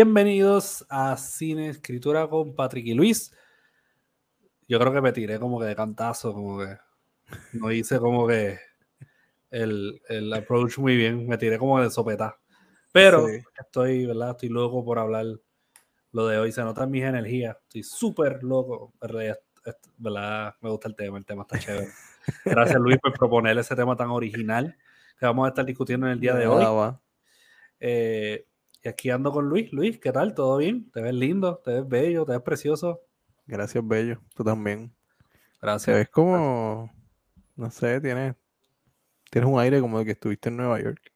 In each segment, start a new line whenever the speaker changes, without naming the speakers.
Bienvenidos a Cine Escritura con Patrick y Luis. Yo creo que me tiré como que de cantazo, como que no hice como que el, el approach muy bien, me tiré como de sopeta. Pero estoy, ¿verdad? Estoy loco por hablar lo de hoy, se notan mis energías, estoy súper loco, ¿verdad? Me gusta el tema, el tema está chévere. Gracias Luis por proponer ese tema tan original que vamos a estar discutiendo en el día de hoy. Eh, y aquí ando con Luis. Luis, ¿qué tal? ¿Todo bien? ¿Te ves lindo? ¿Te ves bello? ¿Te ves precioso?
Gracias, bello. Tú también.
Gracias.
Es como, no sé, tienes, tienes un aire como de que estuviste en Nueva York.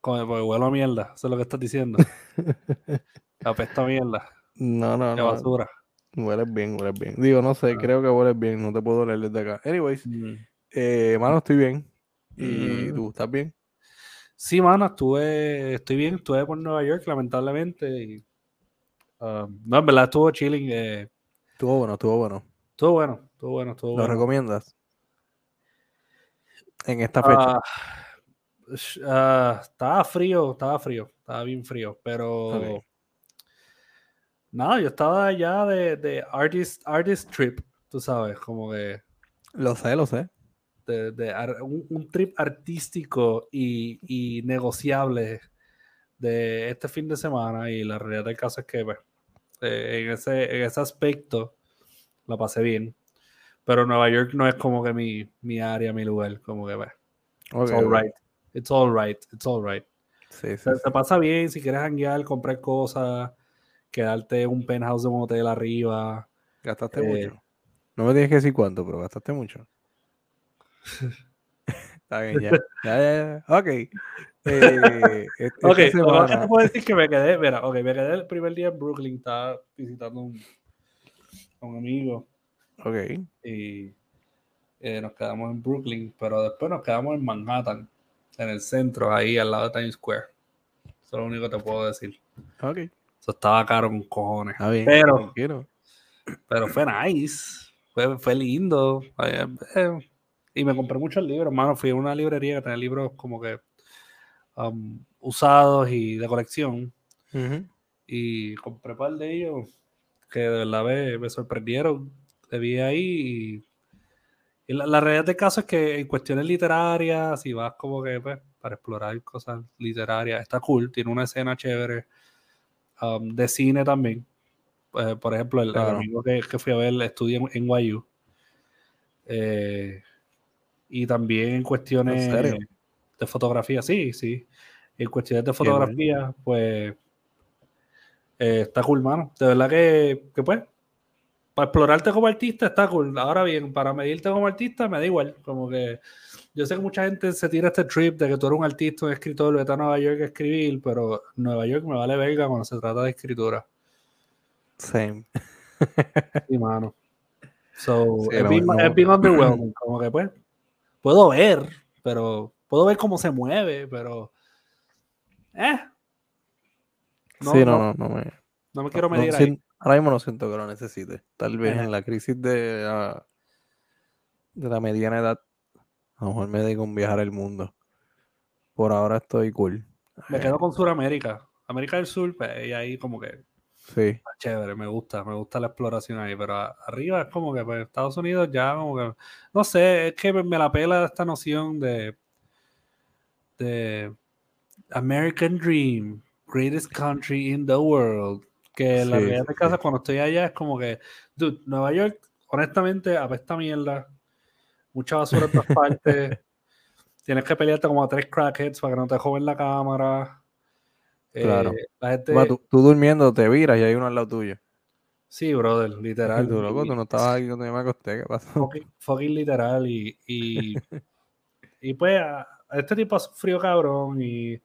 Como porque huelo a mierda, eso es lo que estás diciendo. Apesta a mierda.
No, no,
no. basura.
Hueles bien, hueles bien. Digo, no sé, ah. creo que hueles bien, no te puedo leer desde acá. Anyways, mm. eh, mano, estoy bien. ¿Y mm. tú estás bien?
Sí, mano, estuve, estoy bien, estuve por Nueva York, lamentablemente. Y, um, no, en verdad estuvo chilling. Eh,
estuvo bueno, estuvo bueno.
Estuvo bueno, estuvo bueno, estuvo
¿Lo recomiendas? En esta fecha.
Uh, estaba frío, estaba frío, estaba bien frío, pero nada, yo estaba allá de, de artist, artist trip, tú sabes, como que...
Lo sé, lo sé
de, un, trip artístico y, negociable de este fin de semana y la realidad del caso es que pues, eh, en, ese, en ese aspecto la pasé bien. Pero Nueva York no es como que mi, mi área, mi lugar, como que pues, it's all right, it's all right, it's all right. se, pasa bien si quieres hanguear, comprar cosas, quedarte un penthouse de un hotel arriba.
Gastaste eh, mucho. No me tienes que decir cuánto, pero gastaste mucho. Está bien, ya. ya, ya, Ok. Eh,
ok, semana... te puedo decir que me quedé, mira, ok, me quedé el primer día en Brooklyn, estaba visitando un, un amigo.
Ok.
Y eh, nos quedamos en Brooklyn, pero después nos quedamos en Manhattan, en el centro, ahí al lado de Times Square. Eso es lo único que te puedo decir.
Ok.
Eso estaba caro con cojones.
bien,
pero, pero fue nice. Fue, fue lindo. Eh, y me compré muchos libros, hermano. Fui a una librería que tenía libros como que um, usados y de colección. Y compré un par de ellos que de verdad me, me sorprendieron. Te vi ahí y, la, realidad del caso es que en cuestiones literarias, si vas como que pues, para explorar cosas literarias, está cool. Tiene una escena chévere um, de cine también. Pues, por ejemplo, el, amigo que, que, fui a ver estudia en, en YU. Eh, y también en cuestiones de fotografía, sí, sí. En cuestiones de fotografía, pues eh, está cool, mano. De verdad que, que, pues, para explorarte como artista está cool. Ahora bien, para medirte como artista me da igual. Como que yo sé que mucha gente se tira este trip de que tú eres un artista, un escritor, vete a Nueva York a escribir, pero Nueva York me vale verga cuando se trata de escritura.
Same.
Sí, mano. So, es, bien, underwhelming. Como que, pues, puedo ver, pero puedo ver cómo se mueve, pero. Eh.
No, sí, no, no, no, me.
No me quiero medir ahí.
Ahora mismo no siento que lo necesite. Tal vez en la crisis de, ah, de la mediana edad, a lo mejor me dedico a viajar el mundo. Por ahora estoy cool.
Me quedo con Sudamérica. América del Sur, pues, y ahí como que
Sí.
Chévere, me gusta, me gusta la exploración ahí, pero arriba es como que pues, Estados Unidos ya como que, no sé, es que me la pela esta noción de, de American Dream, greatest country in the world, que la realidad de casa cuando estoy allá es como que, dude, Nueva York, honestamente, apesta mierda, mucha basura en todas partes, tienes que pelearte como a tres crackheads para que no te joven la cámara,
Claro. Eh, tú, durmiendo te viras y hay uno al lado tuyo.
Sí, brother, literal.
Tú, loco, tú no estabas aquí cuando yo me acosté, ¿qué pasó?
Fucking, literal. Y, y, y pues, este tipo hace frío cabrón y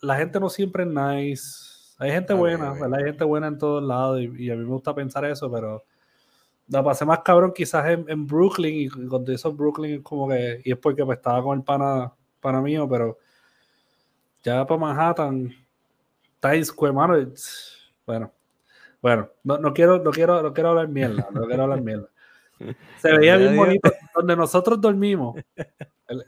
la gente no siempre es nice. Hay gente buena, ¿verdad? Hay gente buena en todos lados y, a mí me gusta pensar eso, pero la pasé más cabrón quizás en, Brooklyn y cuando hizo Brooklyn es como que, y es porque pues, estaba con el pana, pana mío, pero ya para Manhattan Square, mano. Bueno, bueno, no, no, quiero, no, quiero, no quiero hablar mierda, no quiero hablar mierda. Se veía bien bonito. Donde nosotros dormimos,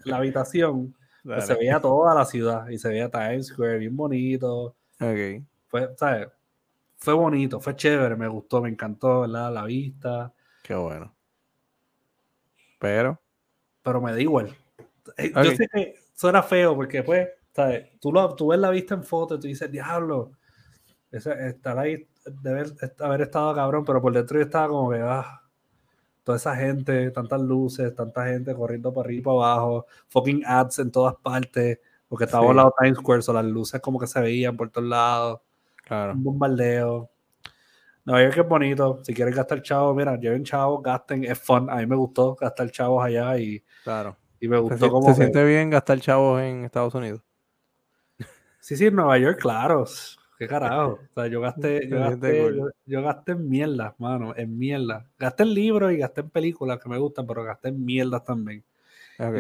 la habitación, pues se veía toda la ciudad y se veía Times Square bien bonito.
Okay.
fue, ¿sabes? Fue bonito, fue chévere, me gustó, me encantó, ¿verdad? La vista.
Qué bueno. Pero.
Pero me da igual. Eh, yo sé que suena feo porque, pues, ¿sabes? Tú, lo, tú ves la vista en foto y tú dices, diablo, ese, estar ahí debe haber estado cabrón, pero por dentro yo estaba como que, ah, toda esa gente, tantas luces, tanta gente corriendo por arriba y para abajo, fucking ads en todas partes, porque estaba sí. al lado Times Square, so las luces como que se veían por todos lados.
Claro.
Un bombardeo. No, yo que es bonito. Si quieren gastar chavos, mira, lleven chavos, gasten, es fun. A mí me gustó gastar chavos allá y,
claro.
y me gustó
¿Se,
como.
¿Se
que-
siente bien gastar chavos en Estados Unidos?
Sí, sí, en Nueva York, claro. ¿Qué carajo? O sea, yo gasté, yo gasté, yo, yo gasté en mierda, mano, en mierda. Gasté en libros y gasté en películas que me gustan, pero gasté en mierdas también.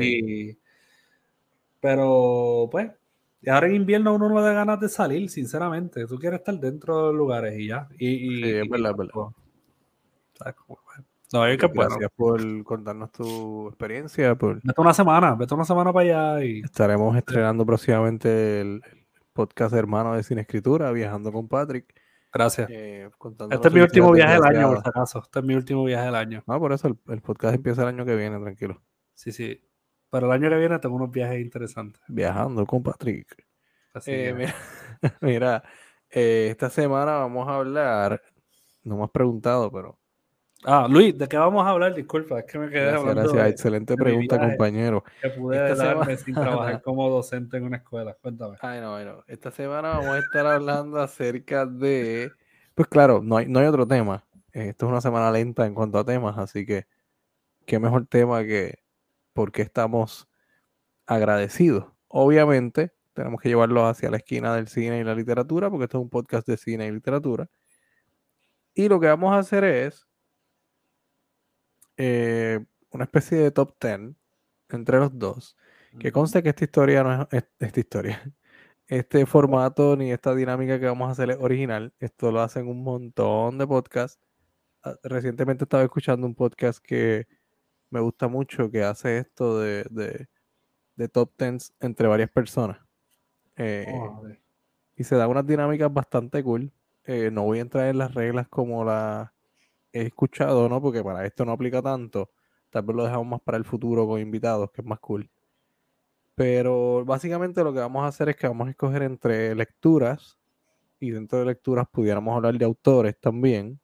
Y, pero, pues, y ahora en invierno uno no le da ganas de salir, sinceramente. Tú quieres estar dentro de los lugares y ya. Y, y-
Sí, es verdad, es verdad.
pues, Nueva York es bueno.
Gracias por contarnos tu experiencia. Por...
Vete una semana, vete una semana para allá y
Estaremos estrenando próximamente el podcast hermano de Sin Escritura, viajando con Patrick.
gracias.
eh,
Este es mi último viaje del año, por si acaso. Este es mi último viaje del año.
No, por eso el, el podcast empieza el año que viene, tranquilo.
Sí, sí. Pero el año que viene tengo unos viajes interesantes.
Viajando con Patrick.
Así
Eh, mira, eh, esta semana vamos a hablar, no me has preguntado, pero
Ah, Luis, ¿de qué vamos a hablar? Disculpa, es que me quedé
gracias,
hablando
gracias,
de
excelente
de
pregunta, compañero.
que pude
esta
darme
semana-
sin trabajar como docente en una escuela. Cuéntame.
Ay, no, ay, no. Esta semana vamos a estar hablando acerca de, pues claro, no hay, no hay otro tema. Esto es una semana lenta en cuanto a temas, así que qué mejor tema que por qué estamos agradecidos. Obviamente, tenemos que llevarlo hacia la esquina del cine y la literatura, porque esto es un podcast de cine y literatura. Y lo que vamos a hacer es eh, una especie de top 10 entre los dos. Que conste que esta historia no es, es- esta historia. Este formato ni esta dinámica que vamos a hacer es original. Esto lo hacen un montón de podcasts. Ah, Recientemente estaba escuchando un podcast que me gusta mucho, que hace esto de, de, de top 10 entre varias personas. Eh,
Oh,
y se da unas dinámicas bastante cool. Eh, no voy a entrar en las reglas como las he escuchado, ¿no? Porque para esto no aplica tanto. Tal vez lo dejamos más para el futuro con invitados, que es más cool. Pero básicamente lo que vamos a hacer es que vamos a escoger entre lecturas y dentro de lecturas pudiéramos hablar de autores también.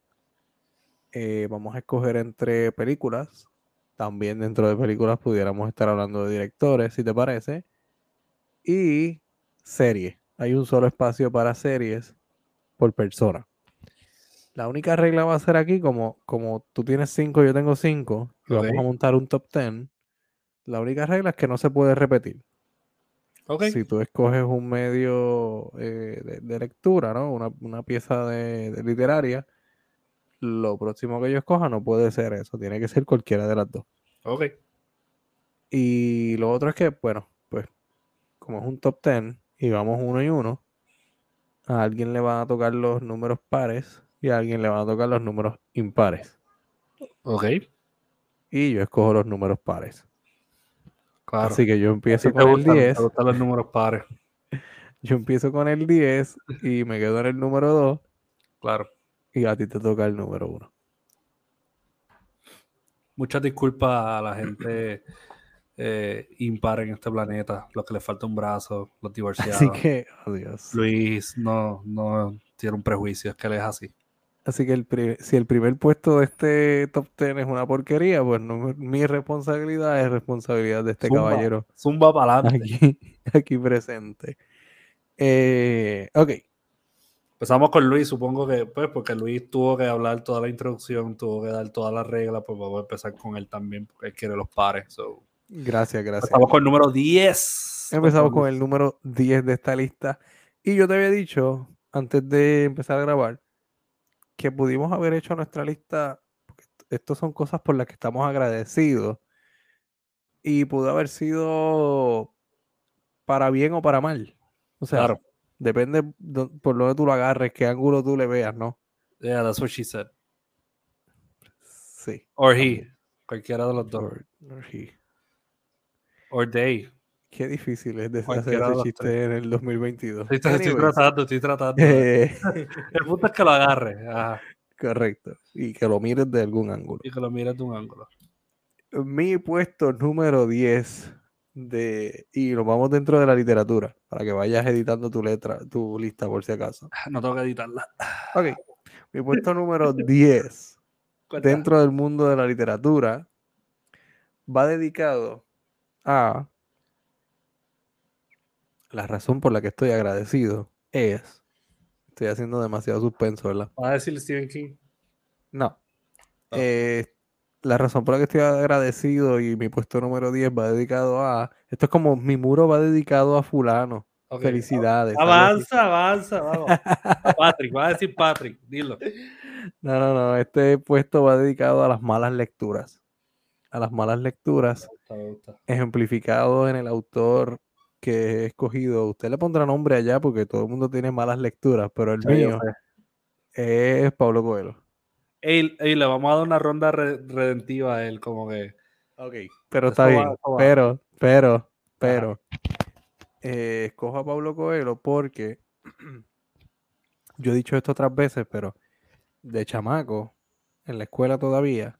Eh, vamos a escoger entre películas. También dentro de películas pudiéramos estar hablando de directores, si te parece. Y series. Hay un solo espacio para series por persona. La única regla va a ser aquí, como, como tú tienes cinco, yo tengo cinco, y vamos a montar un top 10. La única regla es que no se puede repetir.
Ok.
Si tú escoges un medio eh, de, de lectura, ¿no? Una, una pieza de, de literaria, lo próximo que yo escoja no puede ser eso, tiene que ser cualquiera de las dos.
Ok.
Y lo otro es que, bueno, pues como es un top 10 y vamos uno y uno, a alguien le van a tocar los números pares y a alguien le van a tocar los números impares.
Ok.
Y yo escojo los números pares.
Claro.
Así que yo empiezo con el
gustan,
10,
te gustan los números pares.
yo empiezo con el 10 y me quedo en el número 2
Claro.
y a ti te toca el número 1.
Muchas disculpas a la gente eh, impar en este planeta, los que les falta un brazo, los divorciados.
Así que, adiós.
Luis no, no tiene un prejuicio, es que él es así.
Así que el pri- si el primer puesto de este top 10 es una porquería, pues no mi responsabilidad, es responsabilidad de este
Zumba.
caballero
Zumba para
aquí, aquí presente. Eh, ok,
Empezamos con Luis, supongo que, pues, porque Luis tuvo que hablar toda la introducción, tuvo que dar todas las reglas, pues vamos a empezar con él también, porque él quiere los pares. so.
gracias, gracias.
Empezamos con el número 10.
Empezamos con el número 10 de esta lista. Y yo te había dicho, antes de empezar a grabar, que pudimos haber hecho nuestra lista, porque estas son cosas por las que estamos agradecidos. Y pudo haber sido para bien o para mal. O sea,
Claro.
depende do- por donde tú lo agarres, qué ángulo tú le veas, ¿no?
Yeah, that's what she said.
Sí.
Or he. Cualquiera de los dos.
Or- or he.
Or they.
Qué difícil es de hacer
Cualquiera de
ese chiste en el 2022.
Estoy, tratando, estoy tratando.
eh,
El punto es que lo agarre ajá,
correcto. Y que lo mires de algún ángulo.
y que lo mires de un ángulo.
Mi puesto número 10 de... Y nos vamos dentro de la literatura, para que vayas editando tu letra, tu lista por si acaso.
No tengo que editarla.
Ok. Mi puesto número 10
Cuenta.
dentro del mundo de la literatura va dedicado a la razón por la que estoy agradecido es estoy haciendo demasiado suspenso, ¿verdad?
¿Vas a decir Stephen King?
No.
Ah.
Eh, la razón por la que estoy agradecido y mi puesto número 10 va dedicado a esto es como mi muro va dedicado a fulano. Felicidades.
Avanza, avanza, vamos. A Patrick, va a decir Patrick, dilo.
No, no, no. Este puesto va dedicado a las malas lecturas. A las malas lecturas.
Me gusta, me gusta.
ejemplificado en el autor que he escogido. Usted le pondrá nombre allá porque todo el mundo tiene malas lecturas, pero el
Sí,
mío
sé.
es Pablo Coelho.
Ey, ey, le vamos a dar una ronda re- redentiva a él, como que.
Ok. Pero está bien.
va.
Pero, pero, pero. eh, escojo a Pablo Coelho porque yo he dicho esto otras veces, pero de chamaco, en la escuela todavía,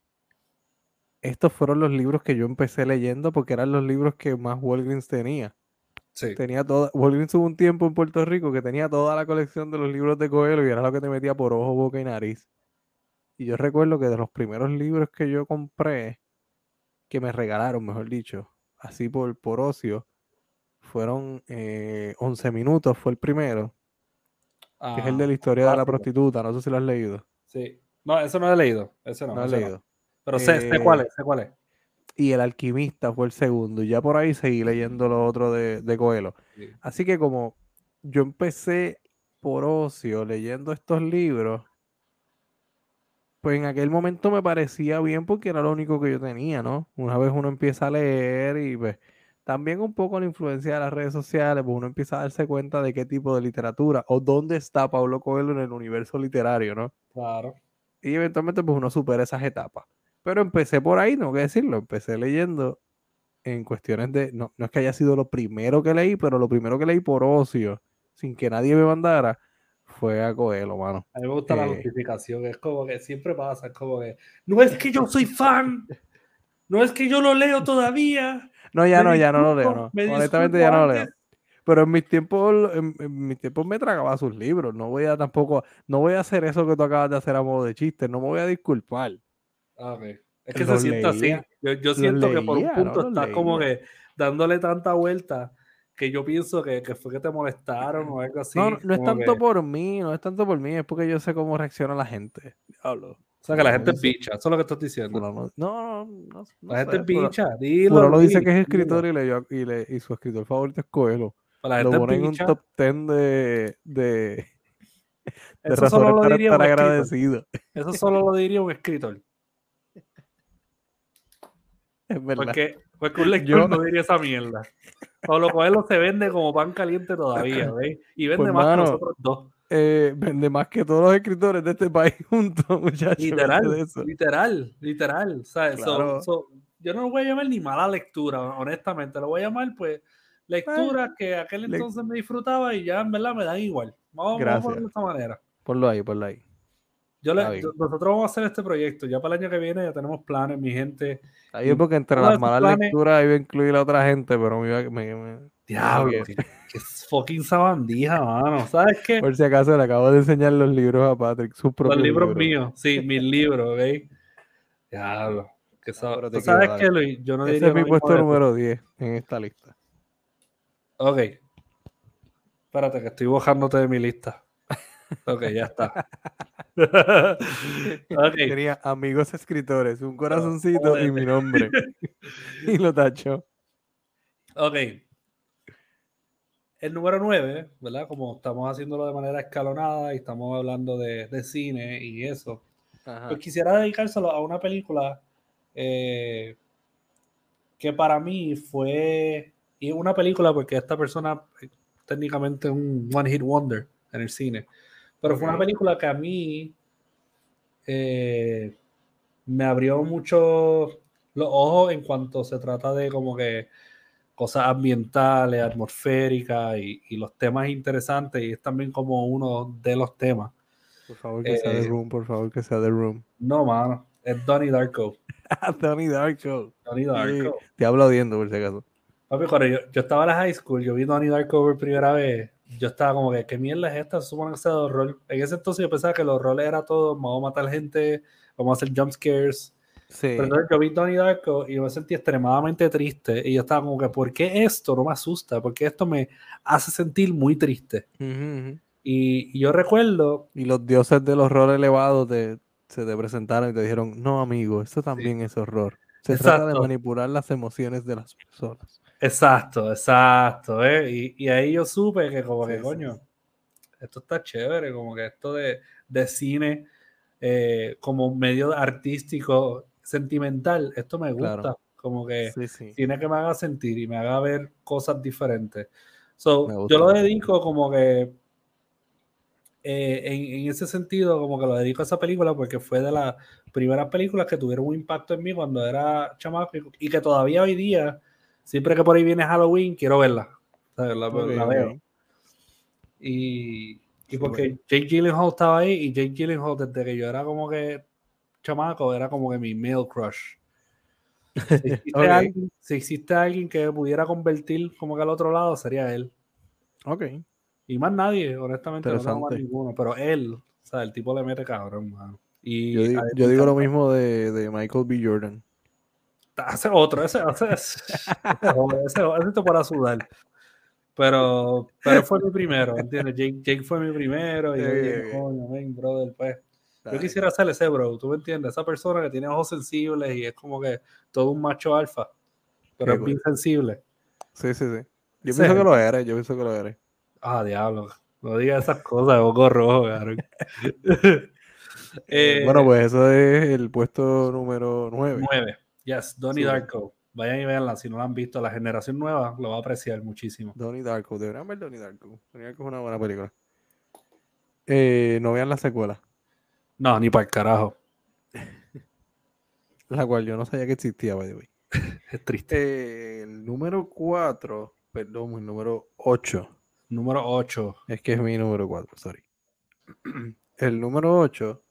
estos fueron los libros que yo empecé leyendo porque eran los libros que más Walgreens tenía.
Sí.
Tenía toda, Walgreens hubo un tiempo en Puerto Rico que tenía toda la colección de los libros de Coelho y era lo que te metía por ojo, boca y nariz. Y yo recuerdo que de los primeros libros que yo compré, que me regalaron, mejor dicho, así por, por ocio, fueron eh, 11 minutos, fue el primero, que es el de la historia de la prostituta, no sé si lo has leído.
Sí. No, eso no lo he leído. Ese no,
No, he
ese no.
leído.
Pero sé, sé
Eh,
cuál es, sé cuál es.
Y El alquimista fue el segundo, y ya por ahí seguí leyendo lo otro de, de Coelho.
Sí.
Así que como yo empecé por ocio leyendo estos libros, pues en aquel momento me parecía bien porque era lo único que yo tenía, ¿no? Una vez uno empieza a leer y pues también un poco la influencia de las redes sociales, pues uno empieza a darse cuenta de qué tipo de literatura o dónde está Pablo Coelho en el universo literario, ¿no?
Claro.
Y eventualmente pues uno supera esas etapas. Pero empecé por ahí, no que decirlo, empecé leyendo en cuestiones de, no, no es que haya sido lo primero que leí, pero lo primero que leí por ocio, sin que nadie me mandara, fue a Coelho, mano.
A mí me gusta la
Eh,
justificación. Es como que siempre pasa. Es como que. No es que yo soy fan. No es que yo lo leo todavía.
No, ya
Me
no, ya no lo leo, no.
me
Honestamente ya no lo leo. Pero en mis tiempos, en, en mis tiempos me tragaba sus libros. No voy a tampoco, no voy a hacer eso que tú acabas de hacer a modo de chiste. No me voy a disculpar.
Ah, ok. Es que
Los
se siente así. Yo, yo siento que por un
¿no?
punto
Los
estás como que dándole tanta vuelta que yo pienso que, que fue que te molestaron o algo así.
no, no, no es tanto
que-
por mí, no es tanto por mí, es porque yo sé cómo reacciona la gente. Diablo.
o sea, que la
no
gente
dice-
bicha. Eso es lo que estás diciendo.
No, no, no. no
la gente
sé, Fulano-
bicha. Dilo.
Fulano dice
Luis,
que es escritor y, leyó, y, le- y su escritor favorito es Coelho.
La
Lo
gente
pone
es
en un top 10 de, de, de
Eso solo lo
para
diría
estar
un escritor. Eso solo lo diría un escritor.
Es verdad.
Porque, porque un lector
Yo-
no diría esa mierda. Pablo Coelho se vende como pan caliente todavía, ¿veis? Y vende
Pues,
más
mano,
que nosotros dos.
Eh, vende más que todos los escritores de este país juntos, muchachos.
Literal, literal, literal.
Claro.
so, yo no lo voy a llamar ni mala lectura, honestamente. Lo voy a llamar, pues, lectura que aquel
le-
entonces me disfrutaba y ya en verdad me dan igual. Vamos, vamos a ponerlo de esta manera.
Ponlo ahí, ponlo ahí.
Yo le- nosotros vamos a hacer este proyecto. Ya para el año que viene ya tenemos planes, mi gente.
Ahí es porque entre las malas
planes-
lecturas iba a incluir a otra gente, pero me, iba- me- me-
Diablo, qué, qué fucking sabandija, mano. ¿Sabes qué?
por si acaso le acabo de enseñar los libros a Patrick, sus
Los libros míos, sí, mis libros, ¿veis? Diablo. Que
No,
sab- ¿Tú sabes qué, Luis? Yo no
Ese
diría
es mi puesto número 10 en esta lista.
Ok. Espérate, que estoy bojándote de mi lista. Ok, ya está.
Tenía amigos escritores, un corazoncito y mi nombre. y lo tacho.
Ok. El número 9, ¿verdad? Como estamos haciéndolo de manera escalonada y estamos hablando de, de cine y eso,
Ajá.
pues quisiera dedicárselo a una película eh, que para mí fue, y una película porque esta persona eh, técnicamente un one hit wonder en el cine, pero fue una película que a mí eh, me abrió mucho los ojos en cuanto se trata de como que cosas ambientales, atmosféricas y, y los temas interesantes y es también como uno de los temas.
Por favor, que sea The
Eh,
Room, por favor, que sea The Room.
No, mano, es Donnie Darko.
Donnie Darko.
Donnie
Sí,
Darko.
te hablo odiando, por si acaso.
Papi, cuando yo, yo estaba en la high school, yo vi Donnie Darko por primera vez. Yo estaba como que, ¿qué mierda es esta? Se supone que sea de horror. En ese entonces yo pensaba que los roles era todo, vamos a matar gente, vamos a hacer jump scares.
Sí.
Pero entonces yo vi Donnie Darko y me sentí extremadamente triste. Y yo estaba como que, ¿por qué esto no me asusta? Porque esto me hace sentir muy triste.
Ujú, ujú.
Y, y yo recuerdo,
Y los dioses del horror elevado te, se te presentaron y te dijeron, no, amigo, esto también es horror. Se trata de
Exacto.
manipular las emociones de las personas.
Exacto, exacto, ¿eh? Y, y ahí yo supe que como que,
Sí,
coño, esto está chévere, como que esto de, de cine eh, como medio artístico, sentimental, esto me gusta.
Claro.
Como que
Sí, sí.
cine que me haga sentir y me haga ver cosas diferentes. So,
gusta,
yo lo dedico como que eh, en, en ese sentido, como que lo dedico a esa película porque fue de las primeras películas que tuvieron un impacto en mí cuando era chamaco y que todavía hoy día, siempre que por ahí viene Halloween, quiero verla. La, veo. Y, y porque Jake Gyllenhaal estaba ahí y Jake Gyllenhaal desde que yo era como que chamaco era como que mi male crush. Si existe, alguien, si existe alguien que pudiera convertir como que al otro lado sería él.
Ok.
Y más nadie, honestamente, no tengo más ninguno. Pero él, o sea, el tipo le mete cabrón, mano. Y
Yo, di-
a él
yo digo lo mismo de, de Michael B. Jordan.
Hace otro, ese, ese, ese, ese, ese, para sudar. Pero, pero fue mi primero, ¿entiendes? Jake, Jake fue mi primero. Y yo dije, coño, ven, brother, pues. Yo quisiera ser ese bro, ¿tú me entiendes? Esa persona que tiene ojos sensibles y es como que todo un macho alfa, pero
Qué
es bien sensible.
Sí, sí, sí. Yo pienso que lo eres, yo pienso que lo eres.
Ah, diablo. No digas esas cosas, ojo rojo, cabrón. Eh,
bueno, pues eso es el puesto número 9.
9. Yes, Donnie. Darko. Vayan y veanla. Si no la han visto, la generación nueva lo va a apreciar muchísimo.
Donnie Darko. Deberían ver Donnie Darko. Donnie Darko es una buena película. Eh, no vean la secuela,
No, ni para el carajo.
la cual yo no sabía que existía, by the way.
Es triste.
Eh, el número 4, perdón, el número 8.
Número 8.
Es que es mi número 4, sorry. El número 8,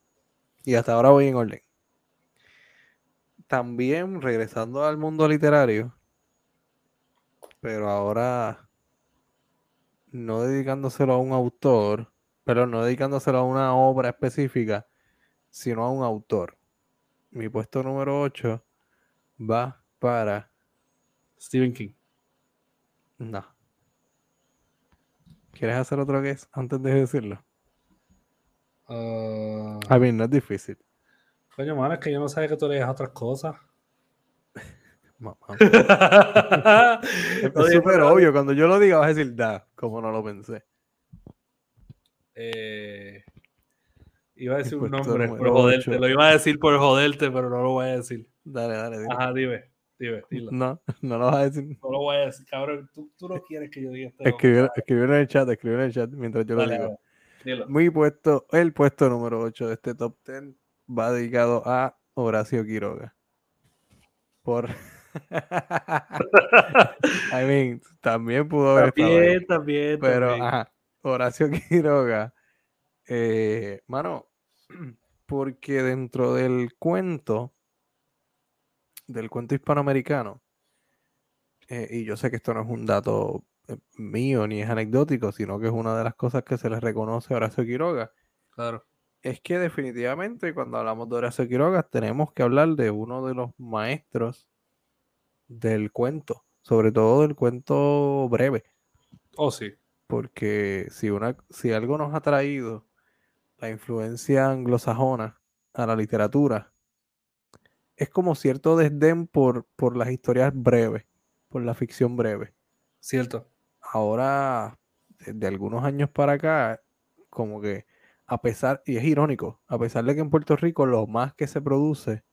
y hasta ahora voy en orden. También regresando al mundo literario, pero ahora no dedicándoselo a un autor, pero no dedicándoselo a una obra específica, sino a un autor. Mi puesto número 8 va para...
Stephen King.
No. ¿Quieres hacer otro guess antes de decirlo?
Ah,
A mí no es difícil.
Coño, mano, es que yo no sabía que tú leías otras cosas.
Mamá.
es
Es súper obvio. Cuando yo lo diga vas a decir, da, como no lo pensé.
Eh, iba a decir un
Puesto
nombre por joderte. Lo iba a decir por joderte, pero no lo voy a decir.
Dale, dale, dile.
Ajá, dime. Dime, dilo.
No, no lo vas a decir.
No lo voy a decir, cabrón. Tú, tú no quieres que yo diga esto.
Escribir, escribir en el chat, escribir en el chat mientras yo lo digo.
dilo.
Mi puesto, el puesto número 8 de este top 10 va dedicado a Horacio Quiroga. Por. I mean, también pudo haber estado ahí.
También, también.
Pero,
también.
ajá, Horacio Quiroga, eh, mano, porque dentro del cuento, del cuento hispanoamericano, eh, y yo sé que esto no es un dato eh, mío ni es anecdótico, sino que es una de las cosas que se le reconoce a Horacio Quiroga,
Claro.
Es que definitivamente cuando hablamos de Horacio Quiroga tenemos que hablar de uno de los maestros del cuento, sobre todo del cuento breve
Oh, sí.
porque si, una, si algo nos ha traído la influencia anglosajona a la literatura, es como cierto desdén por, por las historias breves, por la ficción breve.
Cierto.
Ahora, desde algunos años para acá, como que a pesar, y es irónico, a pesar de que en Puerto Rico lo más que se produce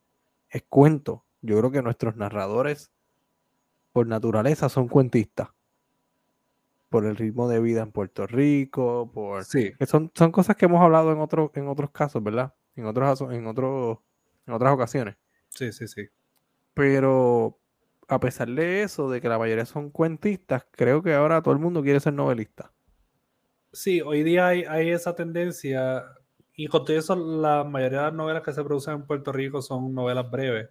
es cuento, yo creo que nuestros narradores por naturaleza son cuentistas. Por el ritmo de vida en Puerto Rico, por
Sí.
que son, son cosas que hemos hablado en otros en otros casos, ¿verdad? En otros en otros en otras ocasiones.
Sí, sí, sí.
Pero a pesar de eso, de que la mayoría son cuentistas, creo que ahora todo el mundo quiere ser novelista.
Sí, hoy día hay, hay esa tendencia y con todo eso la mayoría de las novelas que se producen en Puerto Rico son novelas breves.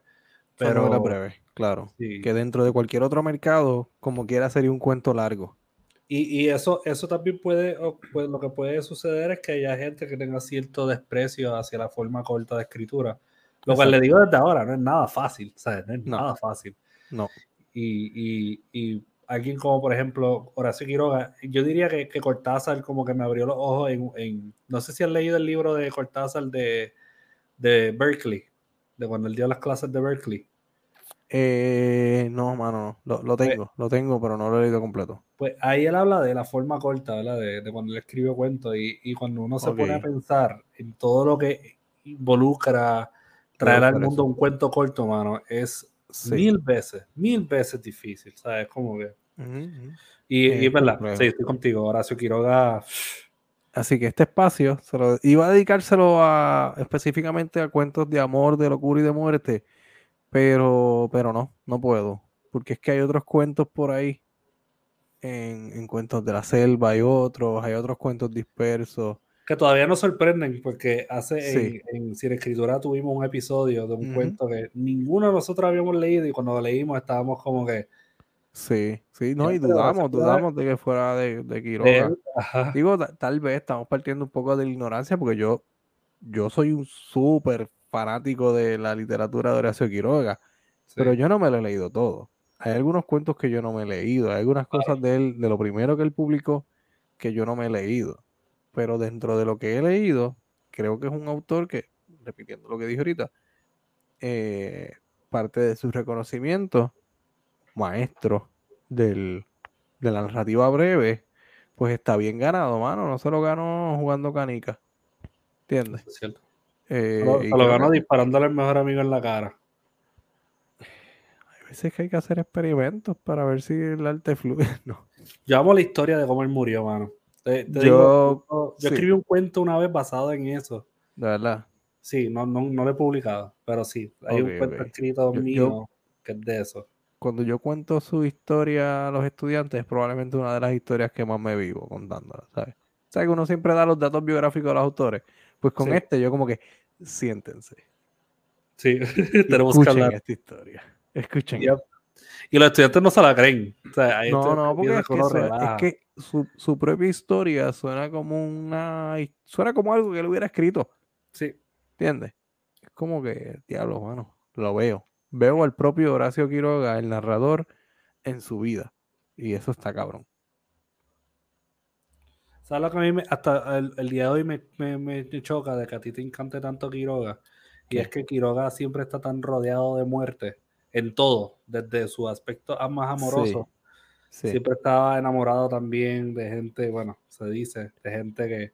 Pero,
novelas breves, claro.
Sí.
Que dentro de cualquier otro mercado, como quiera, sería un cuento largo.
Y, y eso, eso también puede, pues, lo que puede suceder es que haya gente que tenga cierto desprecio hacia la forma corta de escritura. Lo cual
Exacto.
le digo desde ahora, no es nada fácil, ¿sabes? No es
No.
nada fácil.
No.
Y, y, y alguien como, por ejemplo, Horacio Quiroga, yo diría que, que Cortázar como que me abrió los ojos en, en- no sé si has leído el libro de Cortázar de, de Berkeley, de cuando él dio las clases de Berkeley.
Eh, no, mano, no. Lo, lo
Pues-
tengo, lo tengo, pero no lo he leído completo.
Pues ahí él habla de la forma corta, ¿verdad? De, de cuando él escribe cuentos y, y cuando uno se pone a pensar en todo lo que involucra traer al mundo un cuento corto, mano, es
Sí.
mil veces, mil veces difícil, ¿sabes? Como que... Y, y
Es
verdad, sí, estoy contigo, Horacio Quiroga...
Así que este espacio se lo, iba a dedicárselo a específicamente a cuentos de amor, de locura y de muerte, pero, pero no, no puedo, porque es que hay otros cuentos por ahí, en, en cuentos de la selva hay otros, hay otros cuentos dispersos.
Que todavía nos sorprenden porque hace
Sí.
en, en Escritura tuvimos un episodio de un cuento que ninguno de nosotros habíamos leído y cuando lo leímos estábamos como que
Sí, sí, no, y dudamos, dudamos de que fuera de, Quiroga. Digo, ta- tal vez estamos partiendo un poco de la ignorancia, porque yo, yo soy un súper fanático de la literatura de Horacio Quiroga.
sí.
pero yo no me lo he leído todo. Hay algunos cuentos que yo no me he leído, hay algunas cosas de él, de lo primero que él publicó, que yo no me he leído. Pero dentro de lo que he leído, creo que es un autor que, repitiendo lo que dije ahorita, eh, parte de su reconocimiento, maestro del, de la narrativa breve, pues está bien ganado, mano. No se lo ganó jugando canica. ¿Entiendes?
es cierto.
Eh,
Se lo, se lo ganó
que-
disparándole al mejor amigo en la cara.
Hay veces que hay que hacer experimentos para ver si el arte fluye. No.
Yo amo la historia de cómo él murió, mano. Te- te
Yo-
digo, yo,
sí.
escribí un cuento una vez basado en eso.
De verdad.
Sí, no, no, no lo he publicado, pero sí, hay
Ok,
un cuento
ok.
escrito
Yo-
mío
yo-
que es de eso.
Cuando yo cuento su historia a los estudiantes, es probablemente una de las historias que más me vivo contándola, ¿sabes? O sea, que uno siempre da los datos biográficos de los autores. Pues con
Sí.
este yo como que, siéntense.
Sí, tenemos que
escuchen
hablar.
esta historia. Escuchen.
Yep. Y los estudiantes no se la creen. O sea,
No, no,
que
porque es que,
relaja.
es que su, su propia historia suena como una... Suena como algo que él hubiera escrito.
Sí,
¿Entiendes? Es como que, diablo, mano, lo veo. Veo al propio Horacio Quiroga, el narrador, en su vida. Y eso está cabrón.
¿Sabes lo que a mí me- hasta el, el día de hoy me, me- me choca de que a ti te encante tanto Quiroga? Y
¿Qué?
es que Quiroga siempre está tan rodeado de muerte en todo, desde su aspecto más amoroso.
Sí.
Siempre estaba enamorado también de gente, bueno, se dice, de gente que,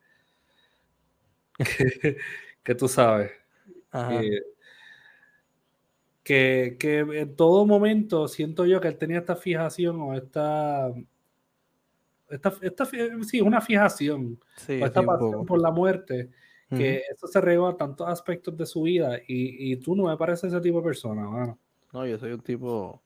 que, que tú sabes,
Ajá.
que, que, que en todo momento siento yo que él tenía esta fijación o esta, esta, esta sí, una fijación
Sí,
o esta
sí,
pasión por la muerte, que eso se regó a tantos aspectos de su vida y, y tú no me pareces ese tipo de persona, mano.
No, yo soy un tipo...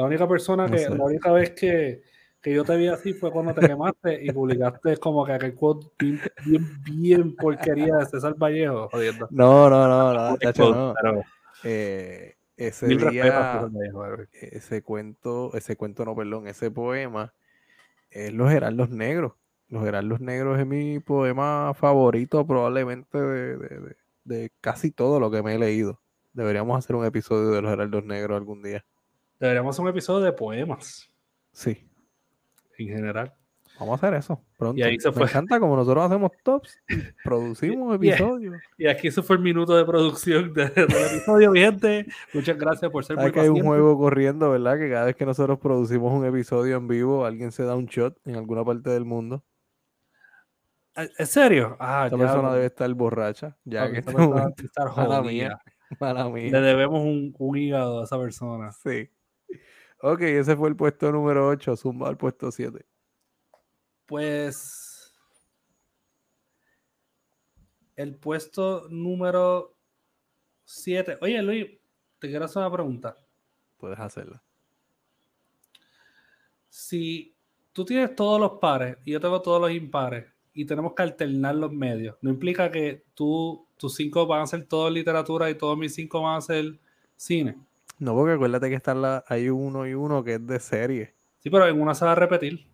La única persona
No
que,
sé.
la única vez que, que yo te vi así fue cuando te quemaste y publicaste como que aquel quote bien, bien, bien porquería de César Vallejo, jodiendo.
No, no, no, no, tacho, no.
Pero
Eh, ese día, ese cuento, ese cuento no, perdón, ese poema es Los Heraldos Negros. Los Heraldos Negros es mi poema favorito probablemente de, de- de- de casi todo lo que me he leído. Deberíamos hacer un episodio de Los Heraldos Negros algún día.
Deberíamos hacer un episodio de poemas
Sí,
en general.
vamos a hacer eso pronto.
Y ahí se
Me
fue.
encanta como nosotros hacemos tops producimos episodios.
Y aquí ese fue el minuto de producción de- del episodio, mi gente. Muchas gracias por ser muy
que hay un juego corriendo, ¿verdad? Que cada vez que nosotros producimos un episodio en vivo, alguien se da un shot en alguna parte del mundo.
¿En serio? Ah,
Esta
ya,
persona debe estar borracha, ya
papi,
que
esta persona debe estar
Mala mía. mala
Le
mía.
debemos un, un hígado a esa persona.
Sí. Ok, ese fue el puesto número 8, zumba al puesto 7.
Pues el puesto número 7. Oye, Luis, te quiero hacer una pregunta.
puedes hacerla.
Si tú tienes todos los pares y yo tengo todos los impares y tenemos que alternar los medios, no implica que tú, tus cinco van a ser todo literatura y todos mis cinco van a ser cine.
No, porque acuérdate que están la, hay uno y uno que es de serie.
Sí, pero en una se va a repetir.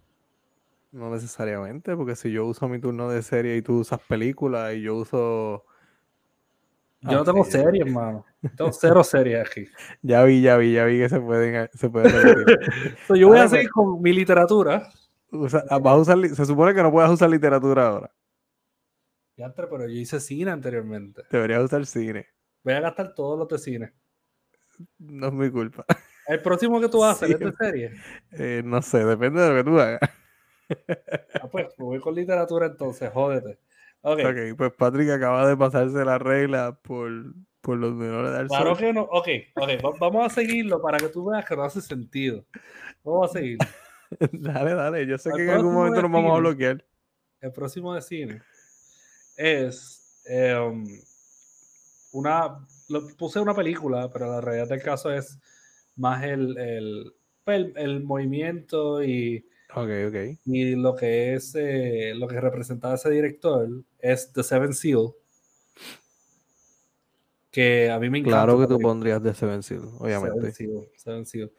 No necesariamente, porque si yo uso mi turno de serie y tú usas película y yo uso.
Yo no tengo serie, hermano. Tengo cero series aquí.
Ya vi, ya vi, ya vi que se pueden, se pueden repetir.
So, yo voy a seguir con mi literatura.
Usa- ah, vas a usar se supone que no puedes usar literatura ahora.
Ya, pero yo hice cine anteriormente.
Deberías usar cine.
Voy a gastar todos los de cine.
No es mi culpa.
El próximo que tú vas a hacer
Sí.
es de serie.
Eh, no sé, depende de lo que tú hagas.
Ah, pues voy con literatura entonces, jódete. Ok,
Ok, pues Patrick acaba de pasarse la regla por, por los menores de
claro que no. Ok, ok, va- vamos a seguirlo para que tú veas que no hace sentido. Vamos a seguir.
dale, dale. Yo sé que en algún momento nos vamos a bloquear.
El próximo de cine es em, una. Lo, puse una película, pero la realidad del caso es más el, el, el, el movimiento y,
Ok, ok.
y lo que es eh, lo que representaba ese director es The Seven Seal. Que a mí me encanta.
Claro que tú pondrías de Seven Seal, obviamente.
Seven Seal, Seven Seal.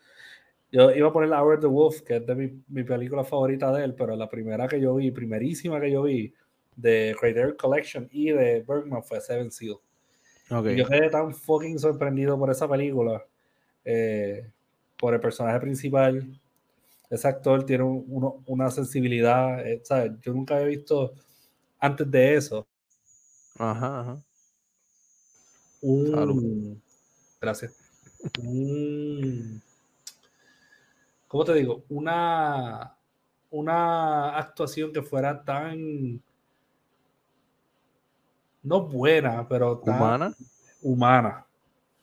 Yo iba a poner Hour the Wolf, que es de mi, mi película favorita de él, pero la primera que yo vi, primerísima que yo vi, de Criterion Collection y de Bergman fue Seven Seal. Y yo quedé tan fucking sorprendido por esa película, eh, por el personaje principal. Ese actor tiene un- uno- una sensibilidad, eh, ¿sabes? Yo nunca había visto antes de eso
Ajá, ajá.
un...
Salud.
Gracias. Un- ¿Cómo te digo? Una, una actuación que fuera tan... No buena, pero tan
Humana.
humana.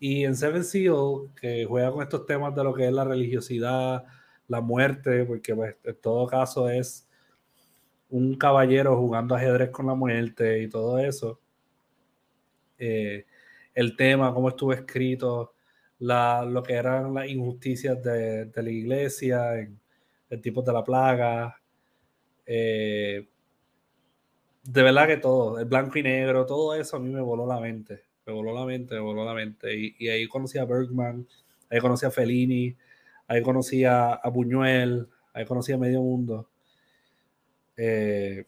Y en Seven Seal, que juega con estos temas de lo que es la religiosidad, la muerte, porque pues, en todo caso es un caballero jugando ajedrez con la muerte y todo eso. Eh, el tema, cómo estuvo escrito, la, lo que eran las injusticias de, de la iglesia, en, en tipos de la plaga. eh, de verdad que todo, el blanco y negro, todo eso a mí me voló la mente. Me voló la mente, me voló la mente. Y, y ahí conocí a Bergman, ahí conocí a Fellini, ahí conocí a, Buñuel, ahí conocí a Medio Mundo. Eh,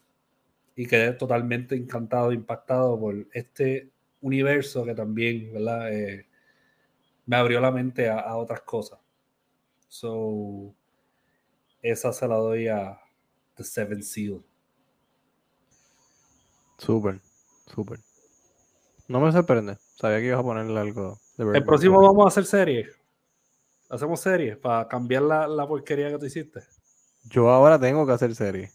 y quedé totalmente encantado, impactado por este universo que también, ¿verdad? Eh, me abrió la mente a, a otras cosas. So, esa se la doy a The Seven Seal.
Súper, súper. No me sorprende. Sabía que ibas a ponerle algo de
El próximo vamos a hacer serie. Hacemos serie para cambiar la, la porquería que tú hiciste.
Yo ahora tengo que hacer serie.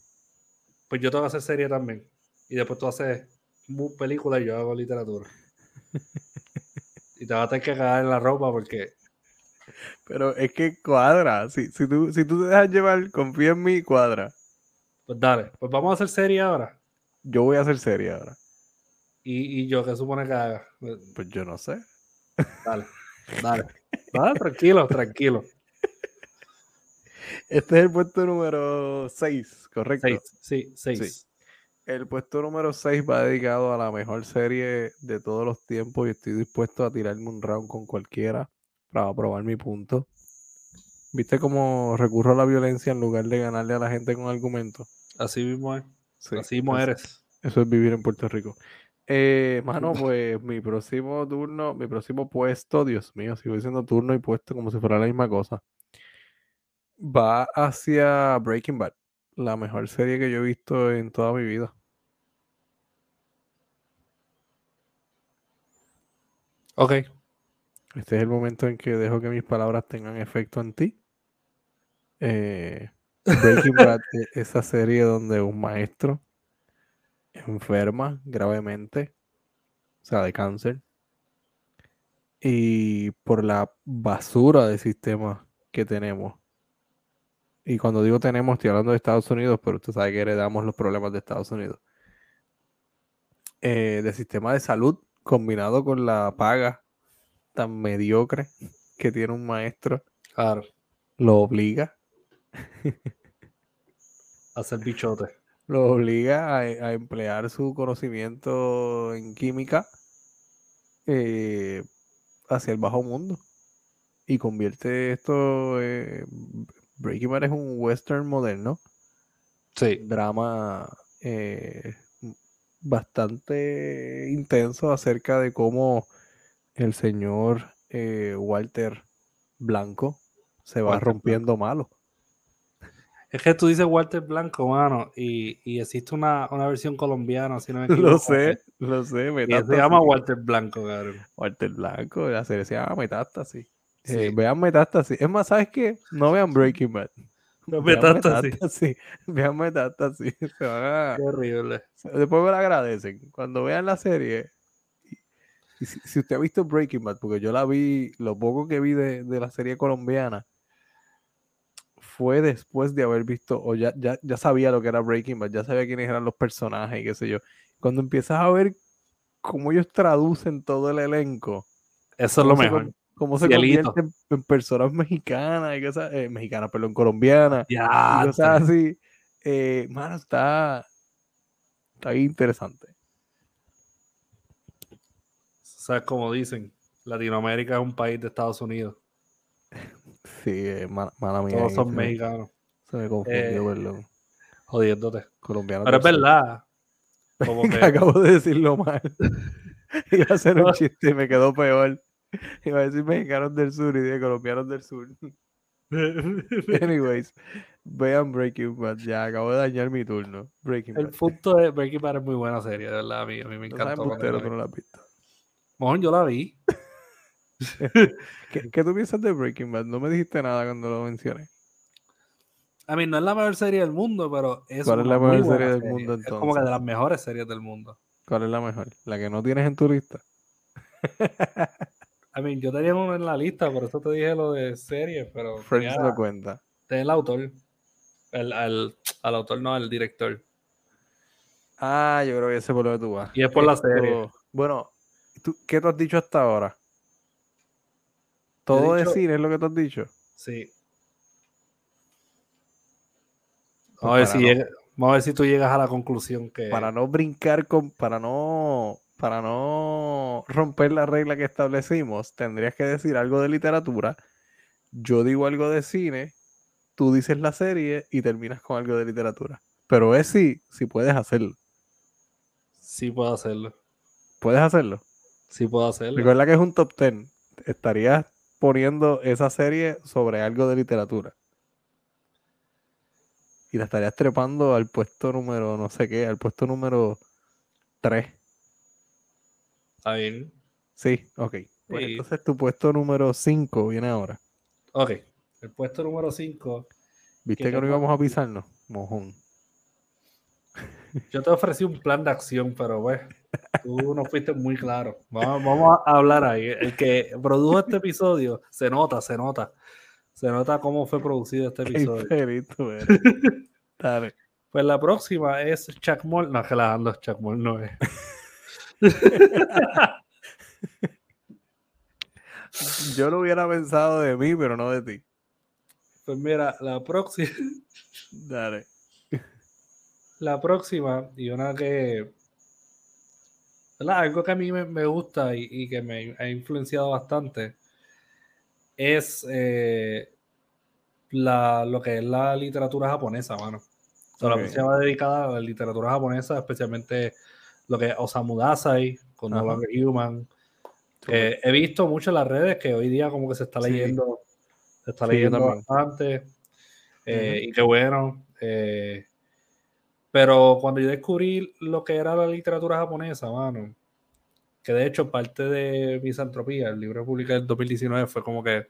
Pues yo tengo que hacer serie también. Y después tú haces mu- película y yo hago literatura. y te vas a tener que cagar en la ropa porque
Pero es que cuadra. Si, si, tú, si tú te dejas llevar, confía en mí, cuadra.
Pues dale, pues vamos a hacer serie ahora.
Yo voy a hacer serie ahora.
Y, y yo, ¿qué supone que haga?
Pues yo no sé.
Dale, dale. Dale, tranquilo, tranquilo.
Este es el puesto número 6, correcto.
Seis, sí, seis.
El puesto número 6 va dedicado a la mejor serie de todos los tiempos y estoy dispuesto a tirarme un round con cualquiera para probar mi punto. ¿Viste cómo recurro a la violencia en lugar de ganarle a la gente con argumentos?
Así mismo es.
Sí,
Así mismo
eso-
eres.
Eso es vivir en Puerto Rico. Eh, mano, pues mi próximo turno, mi próximo puesto, Dios mío, sigo diciendo turno y puesto como si fuera la misma cosa. Va hacia Breaking Bad, la mejor serie que yo he visto en toda mi vida.
Ok.
Este es el momento en que dejo que mis palabras tengan efecto en ti. Eh, Breaking Bad es esa serie donde un maestro enferma gravemente, o sea, de cáncer, y por la basura de sistema que tenemos. Y cuando digo tenemos, estoy hablando de Estados Unidos, pero usted sabe que heredamos los problemas de Estados Unidos. Eh, de sistema de salud combinado con la paga tan mediocre que tiene un maestro
Claro,
lo obliga,
hacer bichote.
lo obliga a, a emplear su conocimiento en química eh, hacia el bajo mundo y convierte esto eh, Breaking Bad es un western moderno
Sí.
drama eh, bastante intenso acerca de cómo el señor eh, Walter Blanco se va
Walter
rompiendo malo.
Es que tú dices Walter Blanco, mano, y, y existe una, una versión colombiana, si no me
Lo
equivoco.
sé, lo sé.
Y se
Metástasis.
llama Walter Blanco, cabrón.
Walter Blanco, la serie se llama Metástasis.
Sí.
Eh, vean Metástasis. Es más, ¿sabes qué? No vean Breaking Bad. Vean
Metástasis.
Metástasis. Vean Metástasis. Se van a-
Qué horrible.
Después me lo agradecen. Cuando vean la serie, y si, si usted ha visto Breaking Bad, porque yo la vi, lo poco que vi de, de la serie colombiana, fue después de haber visto, o ya, ya, ya sabía lo que era Breaking Bad, ya sabía quiénes eran los personajes y qué sé yo. Cuando empiezas a ver cómo ellos traducen todo el elenco,
Eso es lo
se
mejor.
con- cómo se
Cielito.
convierten en personas mexicanas y cosas, eh, mexicanas, perdón, colombianas
Ya.
y cosas así. Eh, mano, está, está interesante.
¿Sabes cómo dicen? Latinoamérica es un país de Estados Unidos.
Sí, eh, mala, mala mía.
Todos son
se me-
mexicanos.
Se me confundió,
Eh,
perdón.
Jodiéndote.
Colombiano.
Pero es verdad. Como que
Acabo de decirlo mal. Iba a hacer un chiste y me quedó peor. Iba a decir mexicanos del sur y dije colombianos del sur. Anyways, vean Breaking Bad. Ya acabo de dañar mi turno. Breaking
el
Bad.
punto de Breaking Bad es muy buena serie, de verdad. A mí, a mí me
No
la
tú
vi.
no lo has visto.
Mojón, yo la vi.
¿Qué, qué tú piensas de Breaking Bad? No me dijiste nada cuando lo mencioné.
A mí no es la mejor serie del mundo, pero es
¿Cuál es la mejor serie del mundo,
Es como que
entonces?
de las mejores series del mundo.
¿Cuál es la mejor? ¿La que no tienes en tu lista?
A mí, yo tenía uno en la lista, por eso te dije lo de series, pero
Friends lo cuenta.
tenía el autor. El, al, al autor, no, al director.
Ah, yo creo que ese por lo que tú vas.
Y es por la serie.
Bueno, ¿tú- ¿qué tú has dicho hasta ahora? Todo
dicho-
de cine es lo que tú has dicho.
Sí.
Pues
Vamos a, ver si
no-
llega- vamos a ver si tú llegas a la conclusión que.
Para no brincar con, para no, para no romper la regla que establecimos, tendrías que decir algo de literatura. Yo digo algo de cine, tú dices la serie y terminas con algo de literatura. Pero es sí, si puedes hacerlo.
Sí puedo hacerlo.
Puedes hacerlo.
Sí puedo hacerlo.
Recuerda que es un top 10. Estarías poniendo esa serie sobre algo de literatura. Y la estarías trepando al puesto número, no sé qué, al puesto número 3.
Está bien.
Sí, ok. Pues
Sí.
entonces tu puesto número 5 viene ahora.
Ok. El puesto número 5.
¿Viste
Que
que no íbamos a pisarnos? Mojón.
Yo te ofrecí un plan de acción, pero pues, tú no fuiste muy claro. Vamos, vamos a hablar ahí. El que produjo este episodio, se nota, se nota. Se nota cómo fue producido este episodio.
Dale.
Pues la próxima es Chuck Moll. No, que la ando, Chuck Moll no es.
Yo lo hubiera pensado de mí, pero no de ti.
Pues mira, la próxima,
Dale.
la próxima, y una que. ¿Verdad? Algo que a mí me, me gusta y, y que me ha influenciado bastante es eh, la, lo que es la literatura japonesa, mano. O sea, La va dedicada a la literatura japonesa, especialmente lo que es Osamu Dazai, con No
Ajá.
Longer Human. que he visto mucho en las redes que hoy día como que se está
Sí.
leyendo, se está leyendo bastante. eh, Y qué bueno. eh, pero cuando yo descubrí lo que era la literatura japonesa, mano, que de hecho parte de Misantropía, el libro publicado en 2019, fue como que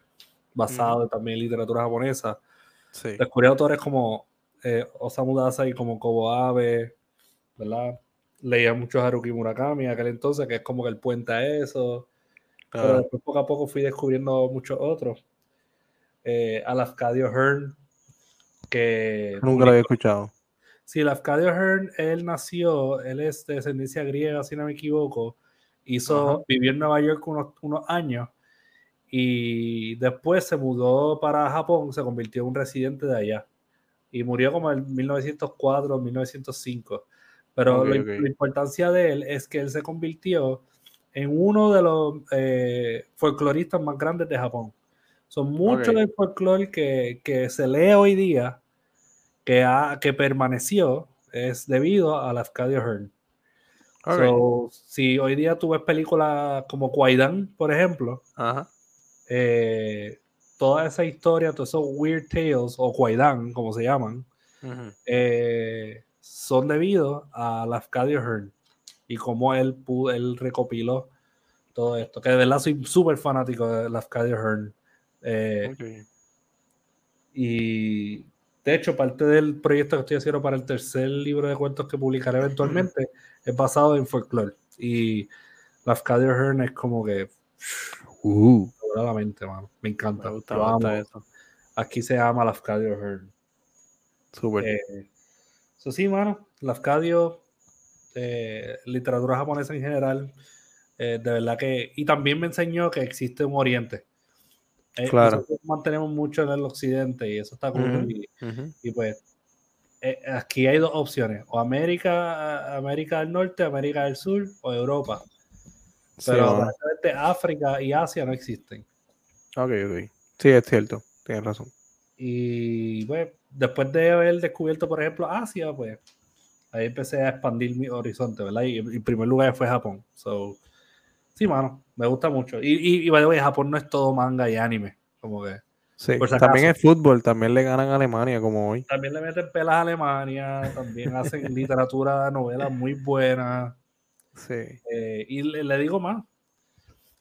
basado también en literatura japonesa.
Sí.
Descubrí autores como eh, Osamu Dazai, como Kobo Abe, ¿verdad? Leía mucho Haruki Murakami aquel entonces, que es como que el puente a eso. Pero
Ah,
después poco a poco fui descubriendo muchos otros. Eh, a Lafcadio Hearn, que...
nunca lo había escuchado.
Sí, Lafcadio Hearn, él nació, él es de descendencia griega, si no me equivoco. Hizo,
Ajá.
vivió en Nueva York unos, unos años y después se mudó para Japón, se convirtió en un residente de allá y murió como en 1904 1905. Pero la, importancia de él es que él se convirtió en uno de los eh, folcloristas más grandes de Japón. Son muchos del folclore que, que, se lee hoy día, que, ha, que permaneció, es debido a Lafcadio Hearn. si hoy día tú ves películas como Kwaidan, por ejemplo, eh, toda esa historia, todos esos weird tales, o Kwaidan, como se llaman, eh, son debido a Lafcadio Hearn y cómo él, él recopiló todo esto. Que de verdad soy súper fanático de Lafcadio Hearn. Eh, y de hecho, parte del proyecto que estoy haciendo para el tercer libro de cuentos que publicaré eventualmente es basado en folklore. Y Lafcadio Hearn es como que. Uh, Me encanta. Me gusta, Eso. Aquí se llama Lafcadio Hearn.
Súper.
Eh, eso sí, mano, Lafcadio, eh, literatura japonesa en general, eh, de verdad que. Y también me enseñó que existe un Oriente. Eh, claro. mantenemos mucho en el Occidente y eso está cool. y, pues, aquí hay dos opciones: o América, América del Norte, América del Sur, o Europa. Pero sí, África y Asia no existen.
Ok, ok. Sí, es cierto, tienes razón.
Y pues, después de haber descubierto, por ejemplo, Asia, pues ahí empecé a expandir mi horizonte, ¿verdad? Y en primer lugar fue Japón. So, sí, mano, me gusta mucho. Y, y, y Japón no es todo manga y anime, como que.
Sí, también es fútbol, también le ganan a Alemania como hoy.
También le meten pelas a Alemania, también hacen literatura, novelas muy buenas.
Sí.
Eh, y le, digo más,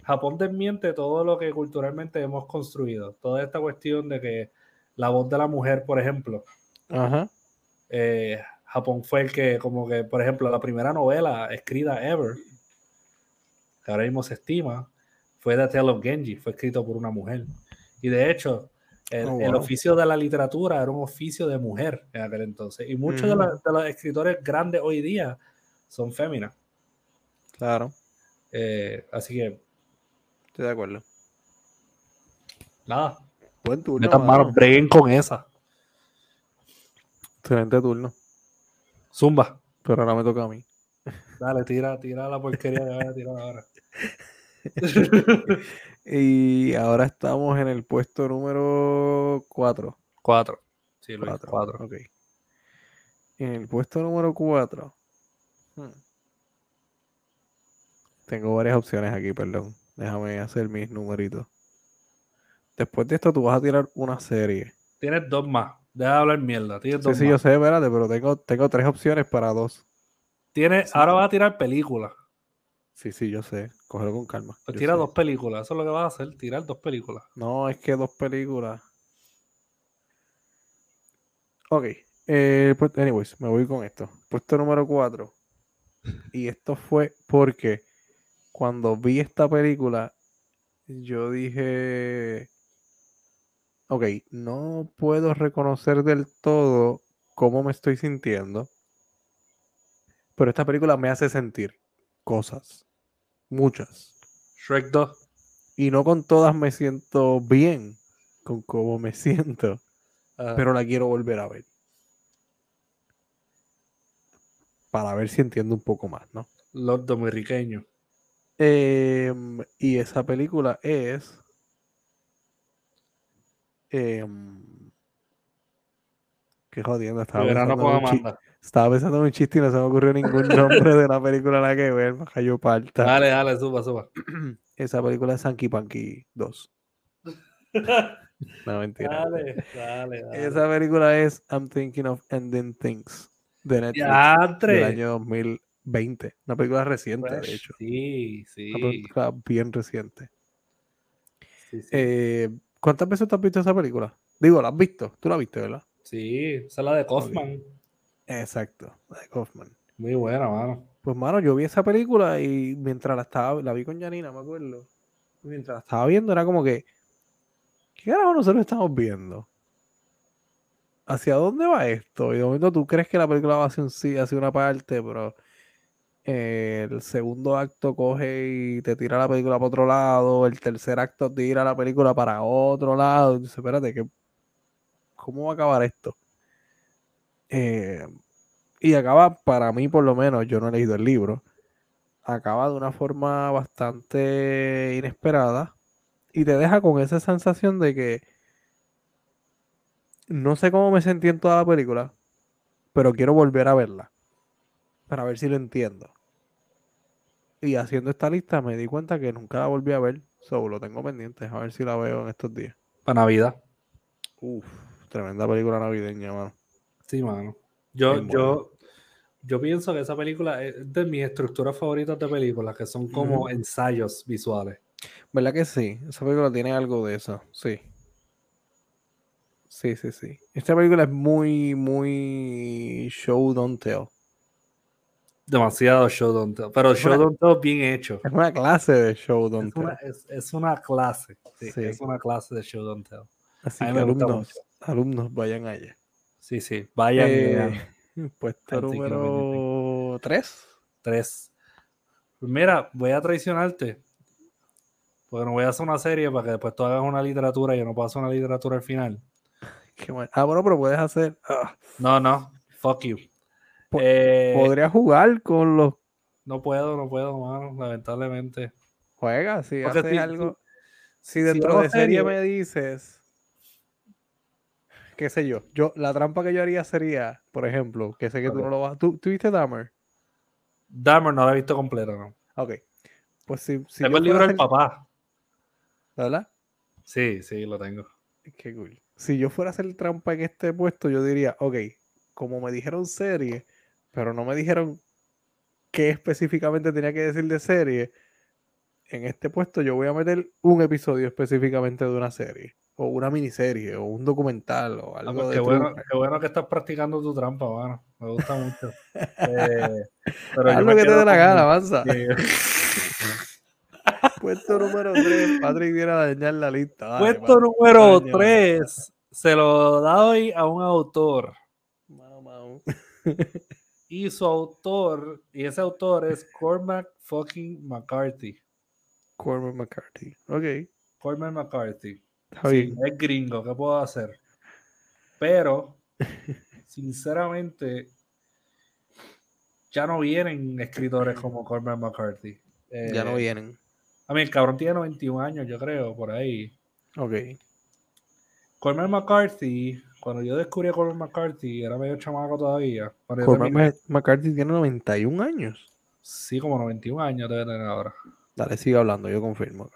Japón desmiente todo lo que culturalmente hemos construido. Toda esta cuestión de que la voz de la mujer, por ejemplo. Eh, Japón fue el que, como que, por ejemplo, la primera novela escrita ever, que ahora mismo se estima, fue The Tale of Genji, fue escrito por una mujer. Y de hecho, el, oh, oficio de la literatura era un oficio de mujer en aquel entonces. Y muchos de, los escritores grandes hoy día son féminas.
Claro.
Eh, así que.
Estoy de acuerdo.
Nada.
Buen turno.
manos, breguen con esa.
Excelente turno.
Zumba.
Pero ahora me toca a mí.
Dale, tira, tira la porquería que voy a tirar ahora.
y ahora estamos en el puesto número 4.
4. Sí, lo 4.
Ok. En el puesto número 4. Hmm. Tengo varias opciones aquí, perdón. Déjame hacer mis numeritos. Después de esto, tú vas a tirar una serie.
Tienes dos más. Deja de hablar mierda. Tienes
sí, sí, yo sé, espérate, pero tengo, tengo tres opciones para dos.
Tienes, ahora vas a tirar películas.
Sí, sí, yo sé. Cógelo con calma.
Pues tira dos películas. Eso es lo que vas a hacer, tirar dos películas.
No, es que dos películas. Ok. Eh, pues, anyways, me voy con esto. Puesto número cuatro. Y esto fue porque cuando vi esta película, yo dije ok, no puedo reconocer del todo cómo me estoy sintiendo, pero esta película me hace sentir cosas, muchas.
Shrek 2.
Y no con todas me siento bien con cómo me siento, pero la quiero volver a ver. Para ver si entiendo un poco más, ¿no?
Los dominicanos.
Em, y esa película es eh, qué jodiendo. Estaba estaba pensando en un chiste y no se me ocurrió ningún nombre de la película la que ver. Cayó parta.
Dale, dale, suba, suba.
Esa película es Sanky Panky 2. no, mentira.
Dale, dale, dale,
Esa película es I'm Thinking of Ending Things de Netflix del año 2020. Una película reciente, de hecho.
Sí, sí.
Una película bien reciente. Sí, sí. Eh, ¿Cuántas veces te has visto esa película? Digo, ¿la has visto? Tú la viste, ¿verdad?
Sí, esa es la de Kaufman.
Exacto, la de Kaufman.
Muy buena, mano.
Pues, mano, yo vi esa película y mientras la estaba, la vi con Janina, me acuerdo. Mientras la estaba viendo, era como que, ¿qué carajo nosotros estamos viendo? ¿Hacia dónde va esto? Y de momento tú crees que la película va hacia un sí, hacia una parte, pero eh, el segundo acto coge y te tira la película para otro lado, el tercer acto tira la película para otro lado. Entonces, espérate, ¿qué, ¿cómo va a acabar esto? Eh, y acaba, para mí por lo menos, yo no he leído el libro, acaba de una forma bastante inesperada y te deja con esa sensación de que no sé cómo me sentí en toda la película, pero quiero volver a verla para ver si lo entiendo. Y haciendo esta lista me di cuenta que nunca la volví a ver, solo lo tengo pendiente, a ver si la veo en estos días.
Para Navidad.
Uf, tremenda película navideña, mano.
Sí, mano. Yo, yo, yo pienso que esa película es de mis estructuras favoritas de películas, que son como ensayos visuales.
¿Verdad que sí? Esa película tiene algo de eso, sí. Sí, sí, sí. Esta película es muy, muy show don't tell.
Demasiado show don't tell. Pero show don't tell bien hecho.
Es una clase de show don't tell.
es, una clase. Sí, Es una clase de show don't tell.
Así que alumnos, alumnos vayan allá.
Sí, sí, vayan. Eh,
puesto número 3.
3. Pues mira, voy a traicionarte. Porque no voy a hacer una serie para que después tú hagas una literatura y yo no hacer una literatura al final.
Ah, bueno, pero puedes hacer. Ah.
No, no. Fuck you.
Eh, podría jugar con los.
No puedo, no puedo, mano, lamentablemente.
Juega, si haces algo. Si dentro de serie me dices qué sé yo. Yo, la trampa que yo haría sería, por ejemplo, que sé que tú no lo vas. ¿Tú, ¿tú viste Dahmer?
Dahmer no lo he visto completo, ¿no?
Ok. Pues si. si
tengo el libro del papá.
¿Verdad?
Sí, sí, lo tengo.
Qué cool. Si yo fuera a hacer trampa en este puesto, yo diría, ok, como me dijeron serie, pero no me dijeron qué específicamente tenía que decir de serie, en este puesto yo voy a meter un episodio específicamente de una serie o una miniserie o un documental o algo
pues
de
qué, bueno, qué bueno que estás practicando tu trampa, mano. Me gusta mucho. eh, pero
lo que te dé la gana, avanza. Puesto número 3, Patrick viene a dañar la lista.
Puesto número 3, se lo da hoy a un autor. y su autor, y ese autor es Cormac fucking McCarthy.
Cormac McCarthy, ok.
Cormac McCarthy es gringo, ¿qué puedo hacer? Pero, sinceramente, ya no vienen escritores como Cormac McCarthy.
ya no
eh,
vienen.
A mí, el cabrón tiene 91 años, yo creo, por ahí.
Ok.
Cormac McCarthy, cuando yo descubrí a Cormac McCarthy, era medio chamaco todavía.
Cormac McCarthy tiene 91 años.
Sí, como 91 años debe tener ahora.
Dale, sigue hablando, yo confirmo.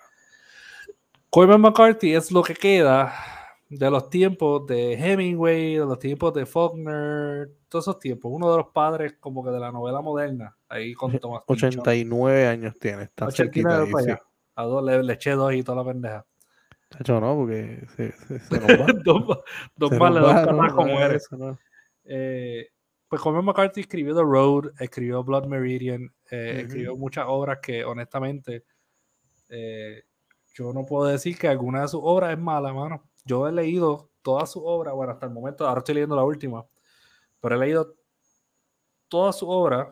Cormac McCarthy es lo que queda de los tiempos de Hemingway, de los tiempos de Faulkner, todos esos tiempos. Uno de los padres como que de la novela moderna. Ahí con Thomas
89 años tiene, está cerquita ahí, sí.
A dos le, eché dos y toda la pendeja.
hecho, no, porque se, se,
nos va. dos, dos dos como eres. Eh, pues Cormac McCarthy escribió The Road, escribió Blood Meridian, eh, escribió muchas obras que honestamente eh, yo no puedo decir que alguna de sus obras es mala, mano. Yo he leído todas sus obras, bueno, hasta el momento, ahora estoy leyendo la última, pero he leído todas sus obras.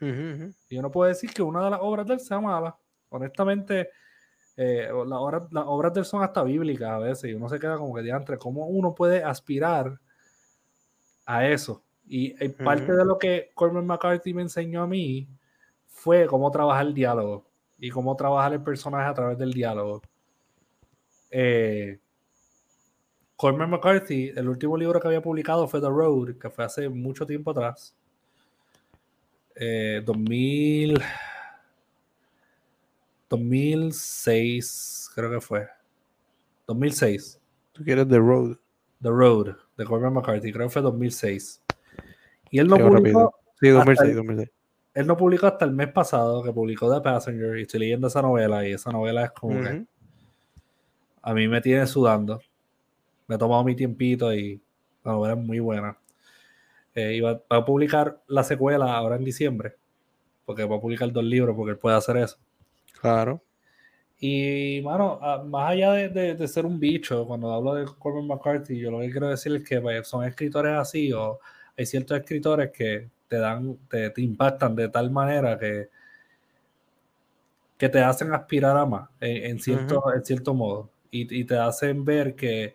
Y yo no puedo decir que una de las obras de él sea mala. Honestamente, eh, las, obras, de él son hasta bíblicas a veces y uno se queda como que entre cómo uno puede aspirar a eso. Y, parte de lo que Cormac McCarthy me enseñó a mí fue cómo trabajar el diálogo y cómo trabajar el personaje a través del diálogo. Eh, Cormac McCarthy, el último libro que había publicado fue The Road, que fue hace mucho tiempo atrás. 2000, eh, 2006, creo que fue. 2006.
¿Tú quieres The Road?
The Road, de Cormac McCarthy, creo que fue 2006. Y él no publicó.
Sí, 2006, 2006
él no publicó hasta el mes pasado que publicó The Passenger y estoy leyendo esa novela y esa novela es como que a mí me tiene sudando. Me he tomado mi tiempito y la novela es muy buena. Eh, y va, a publicar la secuela ahora en diciembre, porque va a publicar dos libros porque él puede hacer eso.
Claro.
Y, mano, más allá de, ser un bicho, cuando hablo de Corbin McCarthy, yo lo que quiero decir es que pues, son escritores así o hay ciertos escritores que te dan, te, te impactan de tal manera que, que te hacen aspirar a más, en, en cierto, en cierto modo, y, y te hacen ver que,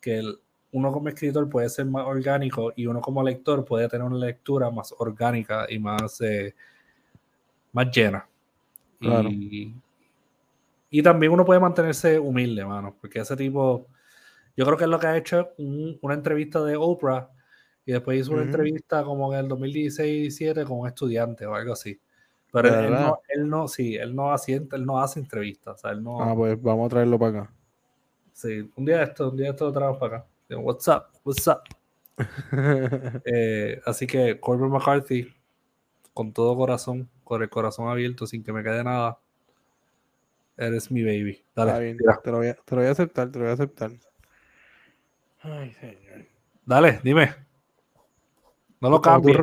que el- uno como escritor puede ser más orgánico y uno como lector puede tener una lectura más orgánica y más, eh, más llena.
Claro.
Y, y también uno puede mantenerse humilde, mano, porque ese tipo, yo creo que es lo que ha hecho un- una entrevista de Oprah y después hizo una entrevista como en el 2016-17 con un estudiante o algo así. Pero
¿De
él, no, él no, sí, él no asienta, él no hace entrevistas, o sea, él no,
Ah, pues vamos a traerlo para acá.
sí, un día de esto, un día de esto lo traemos para acá. Digo, What's up, what's up. Eh, así que Corbin McCarthy, con todo corazón, con el corazón abierto, sin que me quede nada, eres mi baby. Dale,
Está bien,
tira.
te lo, voy a, te lo voy a aceptar, te lo voy a aceptar. Ay, señor.
Dale, dime. No lo
Como tú,
cambies.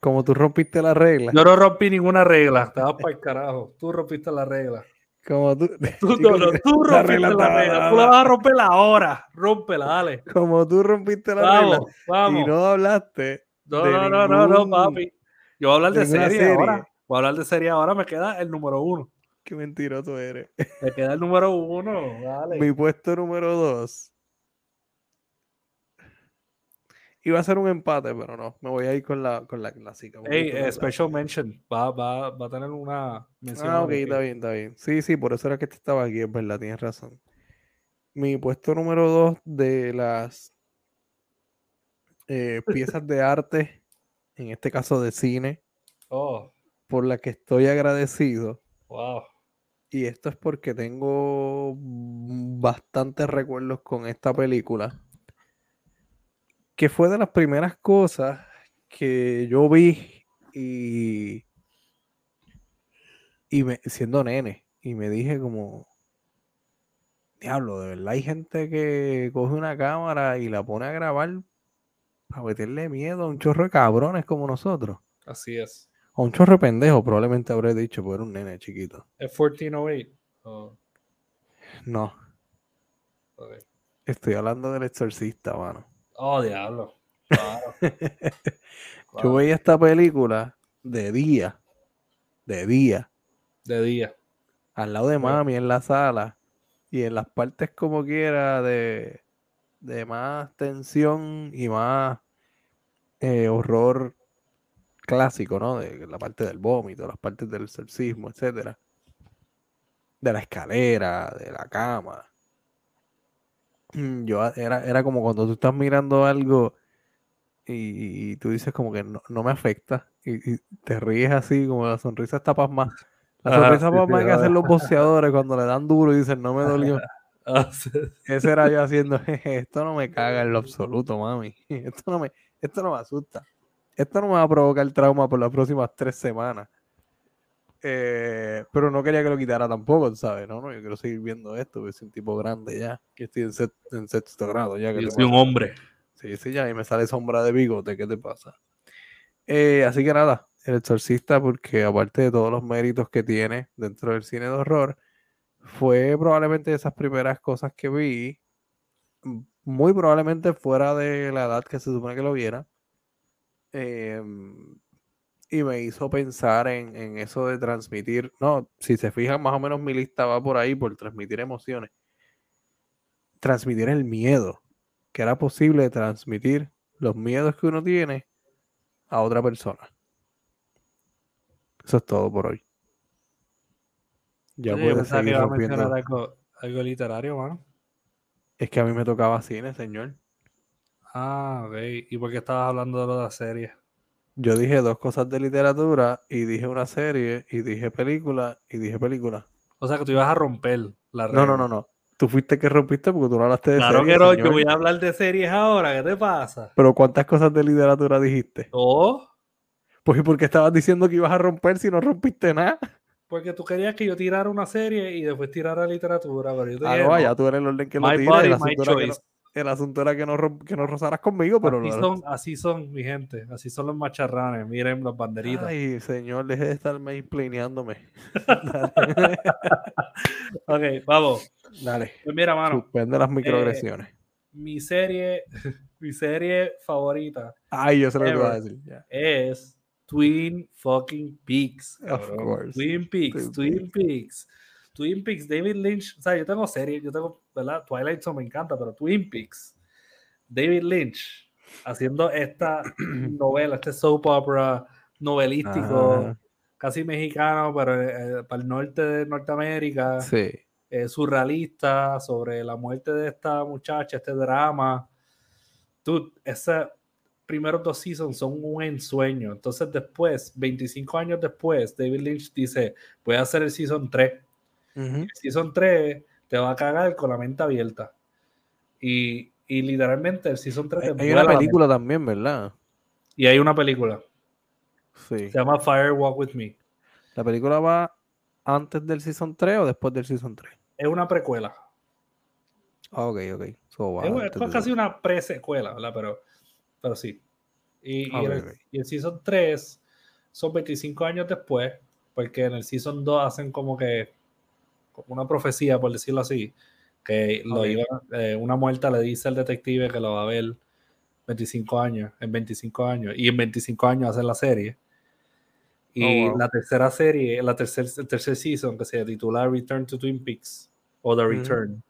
como tú rompiste la regla.
Yo no rompí ninguna regla. Vas para el carajo. Tú rompiste la regla.
Como tú,
Tú,
Chico,
no, no, tú
la
rompiste
regla
la
estaba
regla.
dada.
Tú la vas a romper ahora. Rómpela, dale.
como tú rompiste la regla
Vamos, vamos.
y no hablaste
No, no, no, no, no, papi. Yo voy a hablar de serie,
serie.
ahora. Voy a hablar de serie ahora. Me queda el número uno.
Qué mentiroso eres.
Me queda el número uno. Dale.
Mi puesto número dos. Iba a ser un empate, pero no. Me voy a ir con la, con la clásica.
Hey, eh, special mention. Va, va, va a tener una mención.
Ah, ok, está bien, está bien. Sí, sí, por eso era que este estaba aquí, es verdad, tienes razón. Mi puesto número dos de las eh, piezas de arte, en este caso de cine,
Oh,
por la que estoy agradecido.
wow.
Y esto es porque tengo bastantes recuerdos con esta película. Que fue de las primeras cosas que yo vi y, y me, siendo nene. Y me dije como, diablo, de verdad hay gente que coge una cámara y la pone a grabar para meterle miedo a un chorro de cabrones como nosotros.
Así es.
A un chorro de pendejos, probablemente habré dicho, porque era un nene chiquito.
Es 1408. Oh,
No, estoy hablando del exorcista, mano.
Oh, diablo. Claro.
Yo veía esta película de día, de día,
De día.
al lado de mami en la sala y en las partes como quiera de, de más tensión y más eh, horror clásico, ¿no? De la parte del vómito, las partes del exorcismo, etcétera. De la escalera, de la cama. Mm, Yo era, era como cuando tú estás mirando algo y, y tú dices como que no, no me afecta y, y te ríes así como la sonrisa está pasmada. La sonrisa
sí,
pasmada
sí,
que hacen los boxeadores cuando le dan duro y dicen no me dolió.
Ah, sí.
Ese era yo haciendo, "Jeje, esto no me caga en lo absoluto, mami. Esto no me, esto no me asusta. Esto no me va a provocar trauma por las próximas tres semanas. Eh, pero no quería que lo quitara tampoco, ¿sabes? No, no, yo quiero seguir viendo esto, porque soy un tipo grande ya. Que estoy en, set- en sexto grado ya. ¿qué
Yo soy un hombre.
Sí, sí, ya, y me sale sombra de bigote, ¿qué te pasa? Eh, así que nada, El Exorcista, porque aparte de todos los méritos que tiene dentro del cine de horror, fue probablemente de esas primeras cosas que vi, muy probablemente fuera de la edad que se supone que lo viera, em, y me hizo pensar en, en eso de transmitir, no, si se fijan, más o menos mi lista va por ahí, por transmitir emociones, transmitir el miedo que era posible transmitir los miedos que uno tiene a otra persona. Eso es todo por hoy. Ya puedes seguir
a mencionar algo, algo literario, mano.
Es que a mí me tocaba cine, señor.
Ah, ok. ¿Y por qué estabas hablando de lo de la serie?
Yo dije dos cosas de literatura y dije una serie y dije película y dije película.
O sea, que tú ibas a romper la
No, no,
regla.
no, no. Tú fuiste que rompiste porque tú no hablaste de
Claro
serie,
que no, yo voy a hablar de series ahora. ¿Qué te pasa?
Pero ¿cuántas cosas de literatura dijiste?
No,
Pues ¿y por qué estabas diciendo que ibas a romper si no rompiste nada?
porque tú querías que yo tirara una serie y después tirara literatura, pero yo te
Ah,
dije,
no,
no,
allá tú eres el orden que lo tira.
body, my
no,
choice.
El asunto era que no, que no rozaras conmigo, pero
así,
no-
son, así son, mi gente. Así son los macharranes. Miren las banderitas.
Ay, señor, deje de estarme planeándome.
Ok, vamos.
Dale.
Pues mira, mano.
Suspende las microagresiones.
mi serie, mi serie favorita
Ay, yo sé lo que iba a decir.
es Twin fucking Peaks.
Of course.
Twin Peaks,
Twin
Twin Peaks. Twin Peaks, David Lynch, o sea, yo tengo series, yo tengo, ¿verdad? Twilight Zone me encanta, pero Twin Peaks, David Lynch haciendo esta novela, este soap opera novelístico,
Ajá.
casi mexicano, pero eh, para el norte de Norteamérica,
Sí.
eh, surrealista, sobre la muerte de esta muchacha, este drama. Dude, esos primeros dos seasons son un ensueño. Entonces después, 25 años después, David Lynch dice, voy a hacer el season 3.
Ujú.
El season 3 te va a cagar con la mente abierta. Y, y literalmente el season 3 te
Hay, hay una
la
película también, ¿verdad?
Y hay una película.
Sí.
Se llama Fire Walk With Me.
¿La película va antes del Season 3 o después del Season 3?
Es una precuela.
Ah, ok, ok. So, va
Es, es casi una pre-secuela, ¿verdad? Pero, pero sí. Y, y
Ok,
el, y el Season 3 son 25 años después, porque en el Season 2 hacen como que una profecía, por decirlo así, que lo iba- eh, una muerta le dice al detective que lo va a ver 25 años, en 25 años, y en 25 años hacen la serie. Y
Oh, wow.
la tercera serie, la tercer, el tercer season, que se titula Return to Twin Peaks, o The. Return,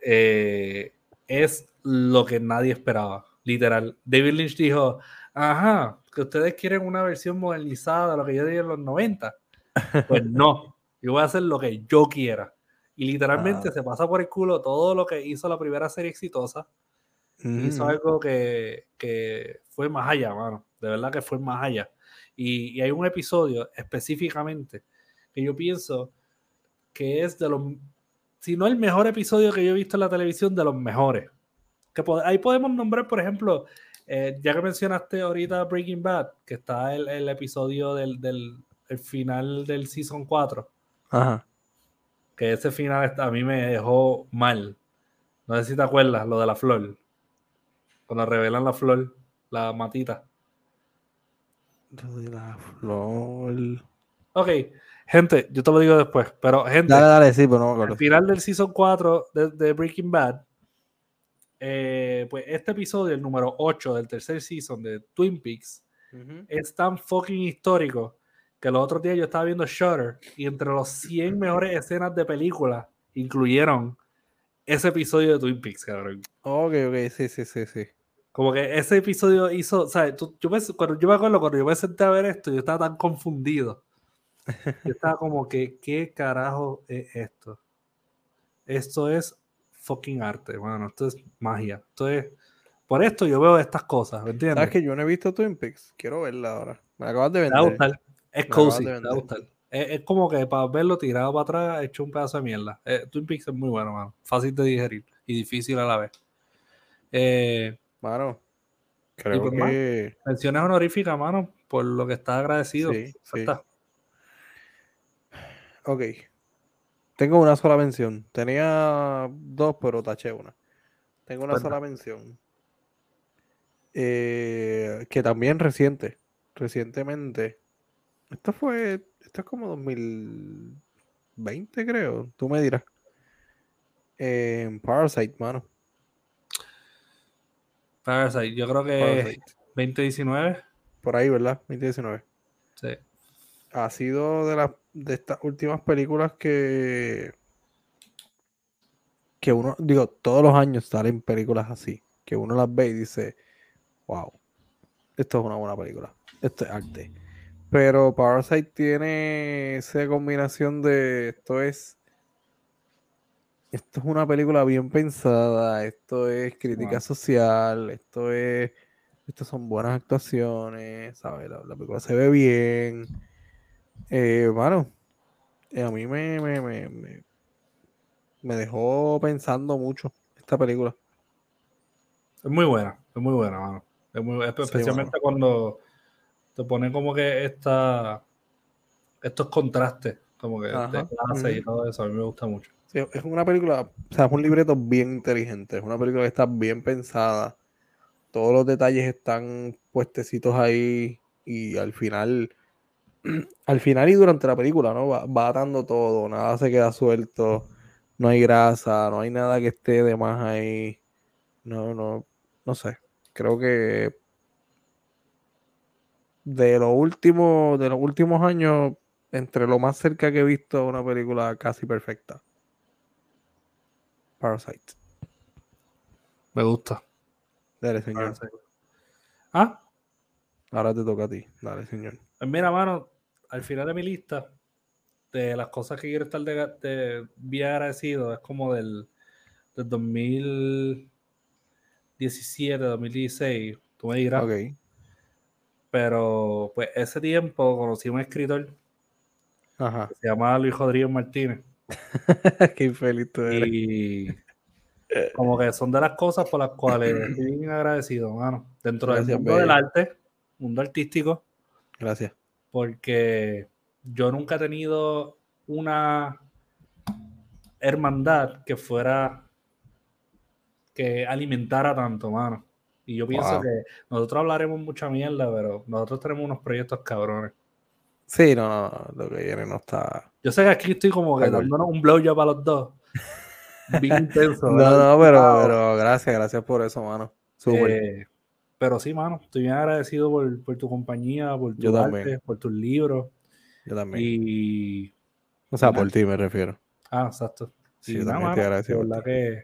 eh, es lo que nadie esperaba, literal. David Lynch dijo, ajá, que ustedes quieren una versión modernizada de lo que yo dije en los 90. Pues no, yo voy a hacer lo que yo quiera. Y literalmente
Ah.
se pasa por el culo todo lo que hizo la primera serie exitosa. Hizo
Ujú.
algo que, que fue más allá, mano. De verdad que fue más allá. Y, y hay un episodio específicamente que yo pienso que es de los, si no el mejor episodio que yo he visto en la televisión, de los mejores. Que ahí podemos nombrar, por ejemplo, eh, ya que mencionaste ahorita Breaking Bad, que está el, el episodio del, del el final del Season 4,
Ajá.
que ese final a mí me dejó mal. No sé si te acuerdas, lo de la flor. Cuando revelan la flor, la matita.
Lo de la flor.
Ok, gente, yo te lo digo después, pero gente,
Dale, dale, sí, pero no me acuerdo.
al final del season 4 de, de Breaking Bad, eh, pues este episodio, el número 8 del tercer season de Twin Peaks, es tan fucking histórico que los otros días yo estaba viendo Shutter y entre los 100 mejores escenas de película incluyeron ese episodio de Twin Peaks, cabrón.
Ok, ok, sí, sí, sí, sí.
Como que ese episodio hizo, ¿sabes? Tú- yo, me, cuando, yo me acuerdo cuando yo me senté a ver esto, yo estaba tan confundido. Yo estaba como que, ¿qué carajo es esto? Esto es fucking arte, bueno, esto es magia. Esto es, por esto yo veo estas cosas, ¿me entiendes?
¿Sabes que yo no he visto Twin Peaks? Quiero verla ahora. Me acabas de
Te va a
vender.
gustar. Es cozy, te va a gustar. Es, es como que para verlo tirado para atrás, hecho un pedazo de mierda. Eh, Twin Peaks es muy bueno, mano. Fácil de digerir y difícil a la vez. Eh,
Mano, creo
pues,
que...
menciones honoríficas, mano, por lo que estás agradecido.
Sí,
Ya
sí.
está.
Ok. Tengo una sola mención. Tenía dos, pero taché una. Tengo una sola mención. Eh, que también reciente. Recientemente. Esto fue. Esto es como 2020, creo. Tú me dirás. Eh, Parasite, mano.
Parasite, yo creo que
Parasite.
2019.
Por ahí, ¿verdad? 2019.
Sí.
ha sido de las de estas últimas películas que que uno digo todos los años salen películas así que uno las ve y dice wow esto es una buena película esto es arte pero Parasite tiene esa combinación de esto es esto es una película bien pensada esto es crítica
Wow.
social esto es estas son buenas actuaciones sabes la, la película se ve bien eh, mano, eh, a mí me, me, me, me, me dejó pensando mucho esta película.
Es muy buena, es muy buena, mano. Es muy,
Sí,
especialmente cuando te pone como que esta, estos contrastes, como que de
Ajá,
clase y todo eso, a mí me gusta mucho.
Sí, es una película, o sea, es un libreto bien inteligente, es una película que está bien pensada, todos los detalles están puestecitos ahí y al final, al final y durante la película, ¿no? Va, va atando todo, nada se queda suelto, no hay grasa, no hay nada que esté de más ahí. No, no, no sé. Creo que de los últimos, de los últimos años, entre lo más cerca que he visto una película casi perfecta. Parasite.
Me gusta.
Dale, señor.
Ah,
Ahora te toca a ti. Dale, señor.
pues mira, mano, al final de mi lista, de las cosas que quiero estar de, de bien agradecido, es como del, del 2017, 2016, tú me dirás.
Ok.
Pero pues ese tiempo conocí a un escritor
Ajá.
que se llamaba Luis Rodríguez Martínez.
Qué infeliz tú eres.
Y como que son de las cosas por las cuales estoy bien agradecido, mano. Dentro
Gracias,
del mundo del arte, mundo artístico,
Gracias.
porque yo nunca he tenido una hermandad que fuera que alimentara tanto, mano. Y yo pienso
Wow.
que nosotros hablaremos mucha mierda, pero nosotros tenemos unos proyectos cabrones.
Sí, no, no, lo que viene no está.
Yo sé que aquí estoy como que dándonos un blowjob para los dos. Bien intenso.
No, no, pero, pero gracias, gracias por eso, mano. Súper.
Eh, pero sí, mano, estoy bien agradecido por, por tu compañía, por tu
Yo
arte,
también.
por tus libros.
Yo también.
Y.
o sea, por ti me refiero.
Ah, exacto.
Sí,
Y
yo
nada,
también estoy agradecido
de
por
que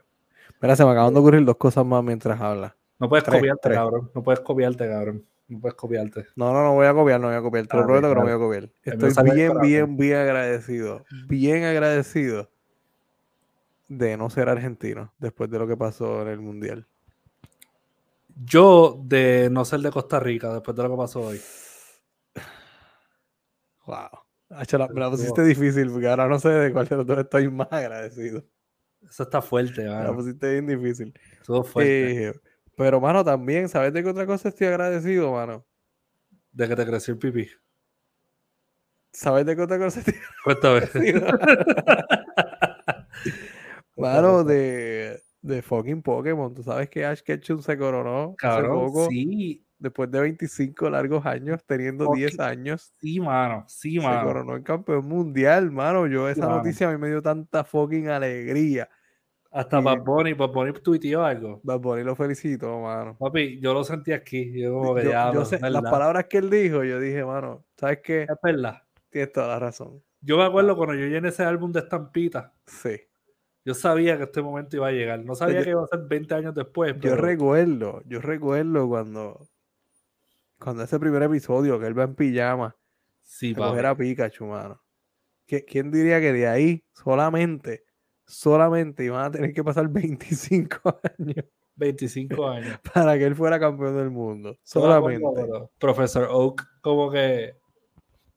Mira, se me acaban de ocurrir dos cosas más mientras hablas.
No puedes
Tres,
copiarte,
tres.
cabrón. No puedes copiarte, cabrón. No puedes copiarte.
No, no, no voy a copiar, no voy a copiar. Te lo
Ah,
prometo que no voy a copiar. Estoy bien, bien, bien agradecido. Bien agradecido de no ser argentino después de lo que pasó en el Mundial.
Yo de no ser de Costa Rica, después de lo que pasó hoy.
Wow. La- me la pusiste difícil porque ahora no sé de cuál de los dos estoy más agradecido.
Eso está fuerte,
Me la
mano.
pusiste bien difícil.
Estuvo fuerte.
Eh, pero, mano, también, ¿sabes de qué otra cosa estoy agradecido, mano?
De que te creció el pipí.
¿Sabes de qué otra cosa estoy agradecido? Mano, de, de fucking Pokémon. Tú sabes que Ash Ketchum se coronó hace
Cabrón,
poco,
sí,
después de 25 largos años, teniendo 10
Fucking
años.
sí, mano. Sí,
Se
mano.
coronó en campeón mundial, mano. Yo esa noticia a mí me dio tanta fucking alegría.
Hasta Bad Bunny, Bad Bunny tuiteó algo.
Bad Bunny lo felicito, mano.
Papi, yo lo sentí aquí. Yo como que
Yo- sé, las palabras que él dijo, yo dije, mano, ¿sabes qué?
Es verdad.
Tienes toda la razón.
Yo me acuerdo cuando yo llené ese álbum de estampitas,
Sí.
yo sabía que este momento iba a llegar. No sabía
Yo-
que iba a ser 20 años después.
Yo recuerdo, yo recuerdo cuando, cuando ese primer episodio que él va en pijama
sí,
a coger a Pikachu, mano. ¿Qui- ¿Quién diría que de ahí solamente, solamente iban a tener que pasar 25 años
25 años.
para que él fuera campeón del mundo? Solamente.
Profesor Oak como que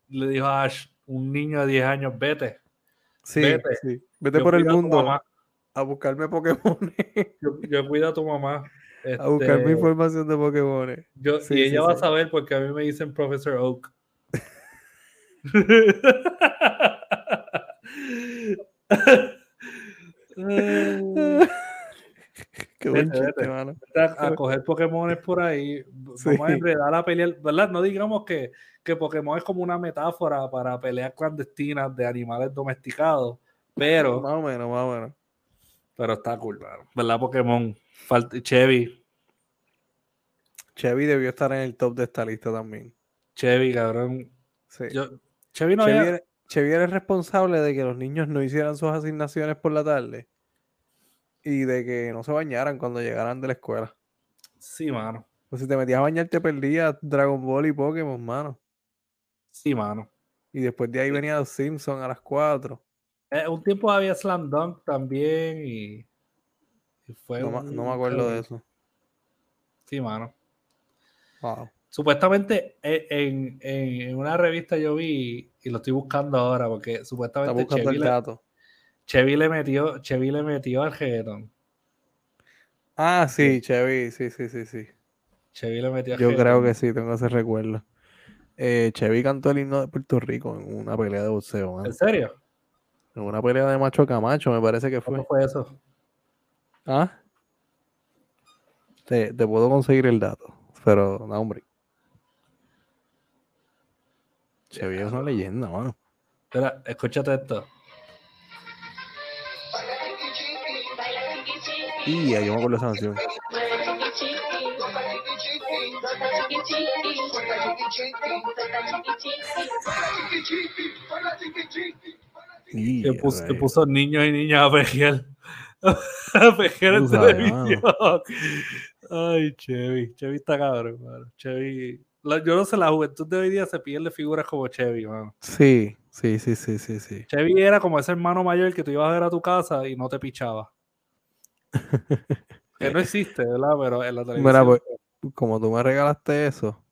le dijo a Ash, un niño de 10 años, vete.
Sí,
Vete.
sí. Vete por el
a
mundo a buscarme Pokémon,
Yo, yo cuido a tu mamá.
a buscar mi
Este,
información de Pokémon.
yo-
Sí,
y
sí,
ella va a saber porque a mí me dicen Profesor Oak.
Qué buen
Vete,
chiste,
vete.
mano.
a, a coger Pokémones por ahí. Vamos a enredar a pelear, ¿verdad? No digamos que, que Pokémon es como una metáfora para peleas clandestinas de animales domesticados, pero,
Más o menos, más o menos.
pero está cool, mano. ¿verdad? Pokémon, Falt- Chevy,
Chevy debió estar en el top de esta lista también.
Chevy, cabrón.
Sí.
Yo, Chevy no
Chevy,
había-
era, Chevy era el responsable de que los niños no hicieran sus asignaciones por la tarde y de que no se bañaran cuando llegaran de la escuela.
Sí, mano.
Pues si te metías a bañar te perdías Dragon Ball y Pokémon, mano.
Sí, mano.
Y después de ahí venía los Simpsons a las 4.
Eh, un tiempo había Slam Dunk también y, y fue
No, ma-
un-
no me acuerdo de eso.
Sí, mano.
Wow.
Supuestamente eh, en, en- en una revista yo vi, y lo estoy buscando ahora, porque
Está
supuestamente
buscando
Chevy
el
le,
dato.
Chevy le metió, Chevy le metió al reggaeton.
Ah, sí, Chevy, sí, sí, sí, sí.
Chevy le metió al
Yo creo
reggaetón.
que sí, tengo ese recuerdo. Eh, Chevy cantó el himno de Puerto Rico en una pelea de boxeo, mano.
¿En serio?
En una pelea de macho a camacho, me parece que
¿Cómo
fue.
fue eso?
¿Ah? Te, te puedo conseguir el dato, pero no, hombre. Chevy es una leyenda, mano.
Espera, escúchate esto.
Y yo me acuerdo esa canción. Y,
Que puso, que puso niños y niñas a pejear. a pejear en
sabes,
televisión. Ay, Chevy. Chevy está cabrón, mano. Chevy. La- yo no sé, la juventud de hoy día se pierde figuras como Chevy, mano.
Sí, sí, sí, sí, sí, sí.
Chevy era como ese hermano mayor que tú ibas a ver a tu casa y no te pichaba. que no existe, ¿verdad? Pero en la televisión.
Mira, pues, como tú me regalaste eso,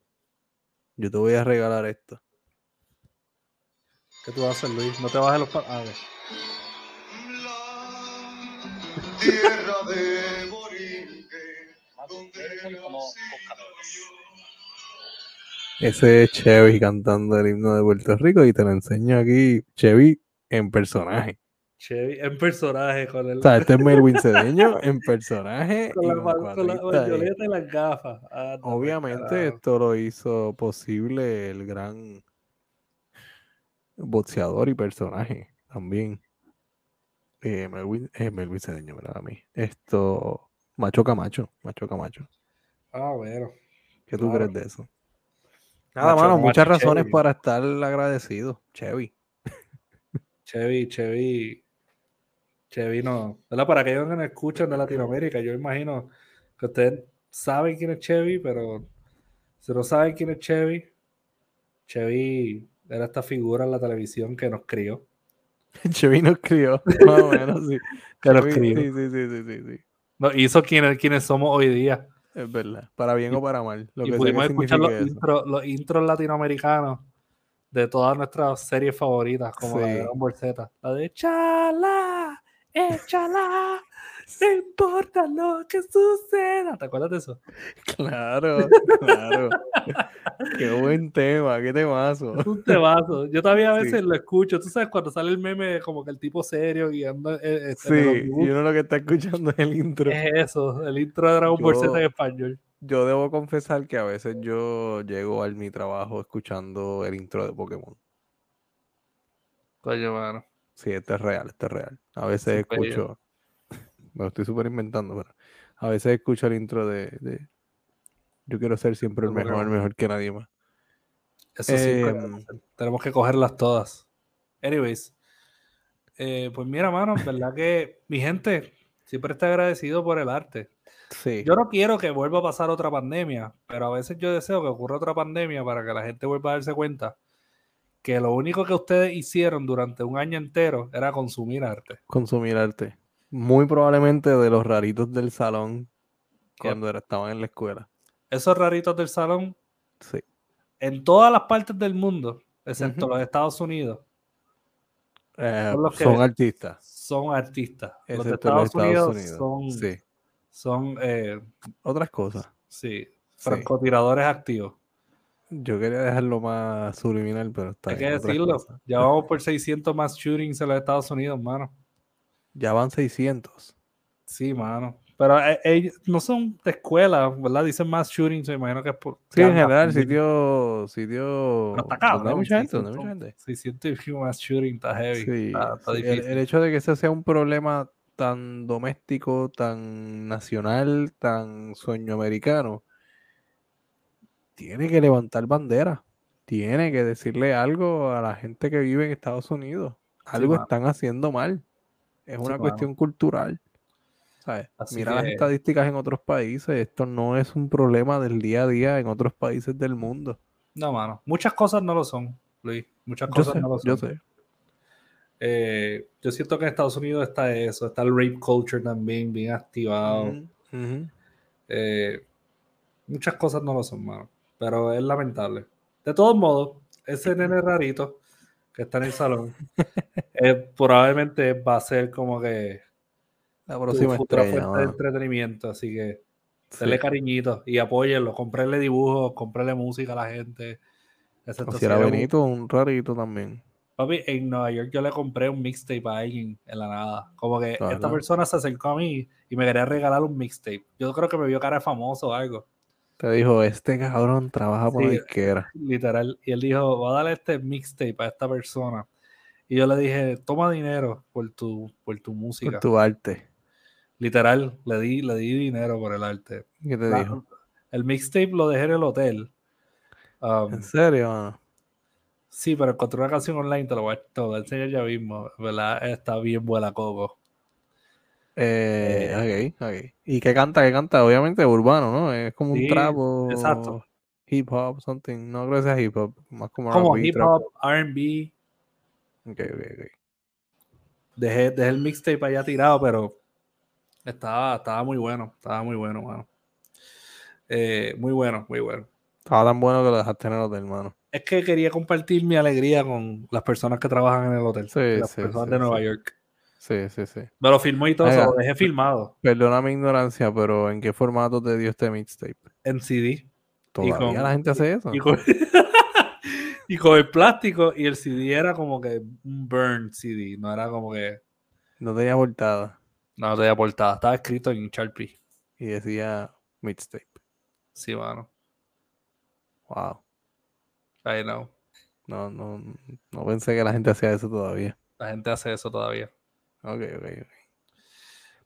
yo te voy a regalar esto.
¿Qué tú vas a hacer, Luis? No te bajes los pa- ok.
Tierra de Borinque, donde
Ese es Chevy cantando el himno de Puerto Rico y te lo enseño aquí, Chevy en personaje.
Chevy en personaje con el.
O sea, este es Melvin Cedeño en personaje.
con la,
con y-
las gafas. Anda, pa'l
Obviamente esto lo hizo posible el gran boxeador y personaje también. Eh, Melvin, eh, Melvin Cedeño, ¿verdad? A mí. Esto, Macho Camacho, Macho Camacho.
Ah, bueno.
¿Qué tú
Claro.
crees de eso? Nada,
Macho
mano, muchas razones
Chevy.
para estar agradecido. Chevy.
Chevy, Chevy. Chevy no. ¿Verdad? Para aquellos que nos escuchan de Latinoamérica, yo imagino que ustedes saben quién es Chevy, pero si no saben quién es Chevy, Chevy era esta figura en la televisión que nos crió.
Chevy nos crió, más o menos, sí.
Que nos crió.
sí, sí, sí, sí, sí, sí.
Nos hizo quienes, quienes somos hoy día.
Es verdad. Para bien o para mal. Lo
y
que
pudimos escuchar los, intro- los intros latinoamericanos de todas nuestras series favoritas, como la de. Dragon Ball Z. La de Échala, échala, no importa lo que suceda. ¿Te acuerdas de eso?
Claro, claro. Qué buen tema, qué temazo.
Es un temazo. Yo todavía a
Sí.
veces lo escucho. Tú sabes, cuando sale el meme, como que el tipo serio guiando. eh, el
Sí, y uno lo que está escuchando es el intro.
Es eso, el intro de Dragon Ball Z en español.
Yo debo confesar que a veces yo llego a mi trabajo escuchando el intro de Pokémon.
Coño, mano.
Sí, este es real, este es real. A veces escucho, me lo estoy súper inventando, pero a veces escucho el intro de, de Yo quiero ser siempre el mejor,
Pokémon.
mejor que nadie más.
Eso sí,
Em,
tenemos que cogerlas todas. Anyways, eh, pues mira, mano, verdad que mi gente siempre está agradecido por el arte.
Sí.
Yo no quiero que vuelva a pasar otra pandemia, pero a veces yo deseo que ocurra otra pandemia para que la gente vuelva a darse cuenta que lo único que ustedes hicieron durante un año entero era consumir arte.
consumir arte. Muy probablemente de los raritos del salón cuando estaban en la escuela.
Esos raritos del salón,
Sí.
en todas las partes del mundo, excepto
Ujú.
los Estados Unidos,
Eh,
Son
artistas.
son artistas. Los de
Excepto los
Estados, Unidos, son,
Sí.
son eh,
Otras cosas.
sí, francotiradores activos.
Yo quería dejarlo más subliminal, pero está
Hay que
bien,
decirlo. Ya vamos por 600 más shootings en los Estados Unidos, mano.
Ya van 600.
Sí, mano. Pero eh, ellos no son de escuela, ¿verdad? Dicen más shootings, me imagino que es por.
Sí, en general, sitio, sitio
Pero está
hay
cabrón,
mucha gente, donde hay
600
mucha gente.
600 y más shooting, está heavy.
Sí,
está, está
sí, el,
difícil.
el hecho de que ese sea un problema tan doméstico, tan nacional, tan sueño americano, tiene que levantar bandera, tiene que decirle algo a la gente que vive en Estados Unidos. Algo están haciendo mal. Es una cuestión cultural. ¿sabes? Mira las estadísticas en otros países. Esto no es un problema del día a día en otros países del mundo.
No, mano. Muchas cosas no lo son, Luis. Muchas cosas
sé,
no lo son.
yo sé.
Eh, yo siento que en Estados Unidos está eso, está el rape culture también bien activado. Eh, muchas cosas no lo son, mano. Pero es lamentable. De todos modos, ese nene rarito que está en el salón eh, probablemente va a ser como que
La próxima
futura
estrella,
fuente de entretenimiento. Así que
Sí.
denle cariñito y apóyenlo. Comprenle dibujos, comprenle música a la gente. Si
era Benito, un rarito también.
Papi, en Nueva York yo le compré un mixtape a alguien en la nada. Como que esta persona se acercó a mí y me quería regalar un mixtape. Yo creo que me vio cara de famoso o algo.
Te dijo, este cabrón trabaja por
Sí.
la izquierda.
Literal. Y él dijo, voy a darle este mixtape a esta persona. Y yo le dije, toma dinero por tu, por tu música.
Por tu arte.
Literal, le di, le di dinero por el arte.
¿Qué te dijo?
El mixtape lo dejé en el hotel. Um,
¿En serio, mano?
sí, pero encontré una canción online, te lo voy a, te lo voy a enseñar ya mismo. ¿Verdad? Está bien buena, Coco.
Eh, ok, ok. ¿Y qué canta? ¿Qué canta? Obviamente urbano, ¿no? Es como un
Sí,
trap o
exacto.
hip hop, something. No creo que sea hip hop, más como
Como hip hop, RB.
Ok, ok, ok.
Dejé, dejé el mixtape allá tirado, pero estaba, estaba muy bueno. Estaba muy bueno, mano. Eh, muy bueno, muy bueno.
Estaba tan bueno que lo dejaste en el hotel, mano.
Es que quería compartir mi alegría con las personas que trabajan en el hotel.
Sí,
las
sí,
personas
sí,
de Nueva. York.
Sí, sí, sí.
Me lo filmó y todo, eso, lo dejé filmado
Perdona mi ignorancia, pero ¿en qué formato te dio este mixtape?
en CD.
¿Todavía
con-
la gente hace eso?
Y con, y con el plástico y el CD era como que un burn CD, no era como que
No tenía portada
no tenía portada, estaba escrito en Sharpie.
y decía mixtape.
Sí, mano.
Wow.
I know.
No, no, no pensé que la gente hacía eso todavía.
La gente hace eso todavía.
Ok, ok, ok.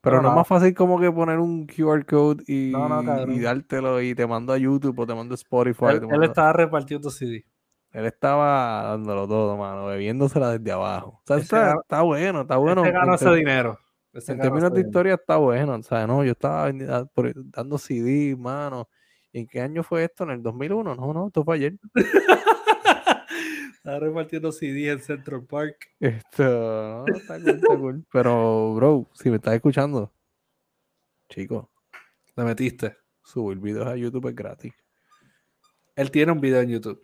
Pero
Pero no es más fácil como que poner un QR code y,
No, no,
y dártelo y te mando a YouTube o te mando a Spotify.
Él,
te
él
mando-
estaba repartiendo CD.
él estaba dándolo todo, mano, bebiéndosela desde abajo. O sea, está,
ganó-
está bueno, está bueno.
Ganó
en
ese
ter-
dinero.
En términos de
dinero.
historia está bueno, o sea, no, yo estaba por- dando CD, mano. ¿Y en qué año fue esto? ¿En el 2001? No, no, esto fue ayer.
Estaba repartiendo CD en Central Park.
Esto, no, está cool, está cool. Pero, bro, si me estás escuchando, chico,
Le metiste.
subir videos a YouTube es gratis.
Él tiene un video en YouTube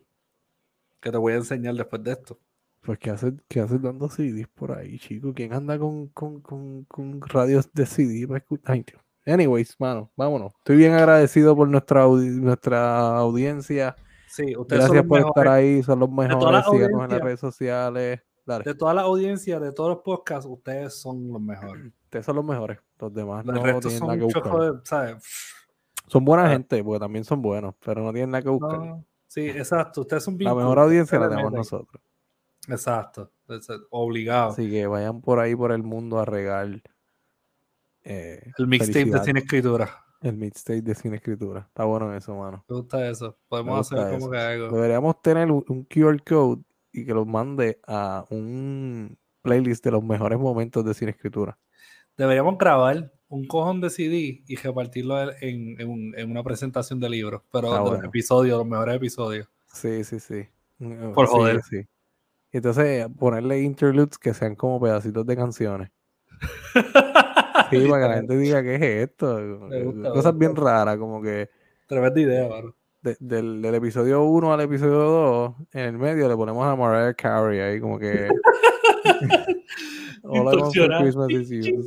que te voy a enseñar después de esto.
Pues, ¿qué haces, qué haces dando CDs por ahí, chico? ¿Quién anda con, con, con, con radios de CD para escuchar? Ay. Anyways, mano, vámonos. Estoy bien agradecido por nuestra, audi- nuestra audiencia.
Sí, ustedes
Gracias por estar ahí, son los mejores. Síganos en las redes sociales. Dale,
De toda la audiencia, de todos los podcasts, ustedes son los mejores.
ustedes son los mejores. Los demás no
resto
tienen nada que buscar. Son buena
Ah.
gente, porque también son buenos, pero no tienen nada que buscar.
No, sí, exacto. Ustedes son bien
la mejor audiencia la tenemos nosotros.
Exacto. Obligado.
Así que vayan por ahí por el mundo a regar eh,
El mixtape de. Sin Escritura.
El mixtape de Sin Escritura. Está bueno eso, mano.
Me gusta eso. Podemos
gusta
hacer como
eso.
que algo.
Deberíamos tener un, QR code y que los mande a un playlist de los mejores momentos de Sin Escritura.
Deberíamos grabar un cojón de CD y repartirlo en, en un- en una presentación de libros, pero de los episodios, los mejores episodios.
Sí, sí, sí. Mm,
Por
sí,
joder.
Sí. Entonces, ponerle interludes que sean como pedacitos de canciones. Sí, para que la gente diga qué es esto.
Gusta,
Cosas bien raras, como que
Tremenda idea, mano.
de- del, del episodio 1 al episodio 2, en el medio le ponemos a Mariah Carey ahí, como que.
Distorsionado.
Christmas is you.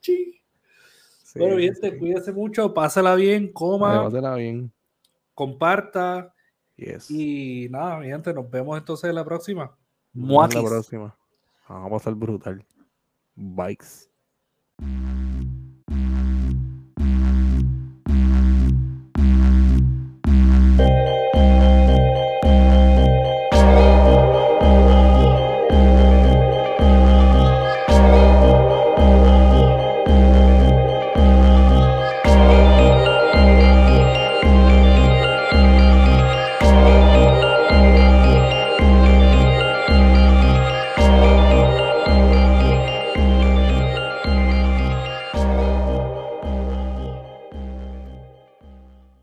Sí,
bueno, bien,
sí.
cuídese mucho, pásala bien, coma,
Pásala bien.
comparta
Yes.
y nada, mi gente, nos vemos entonces en la próxima.
Nos vemos en la próxima. Vamos a pasar brutal. Bikes. Thank you.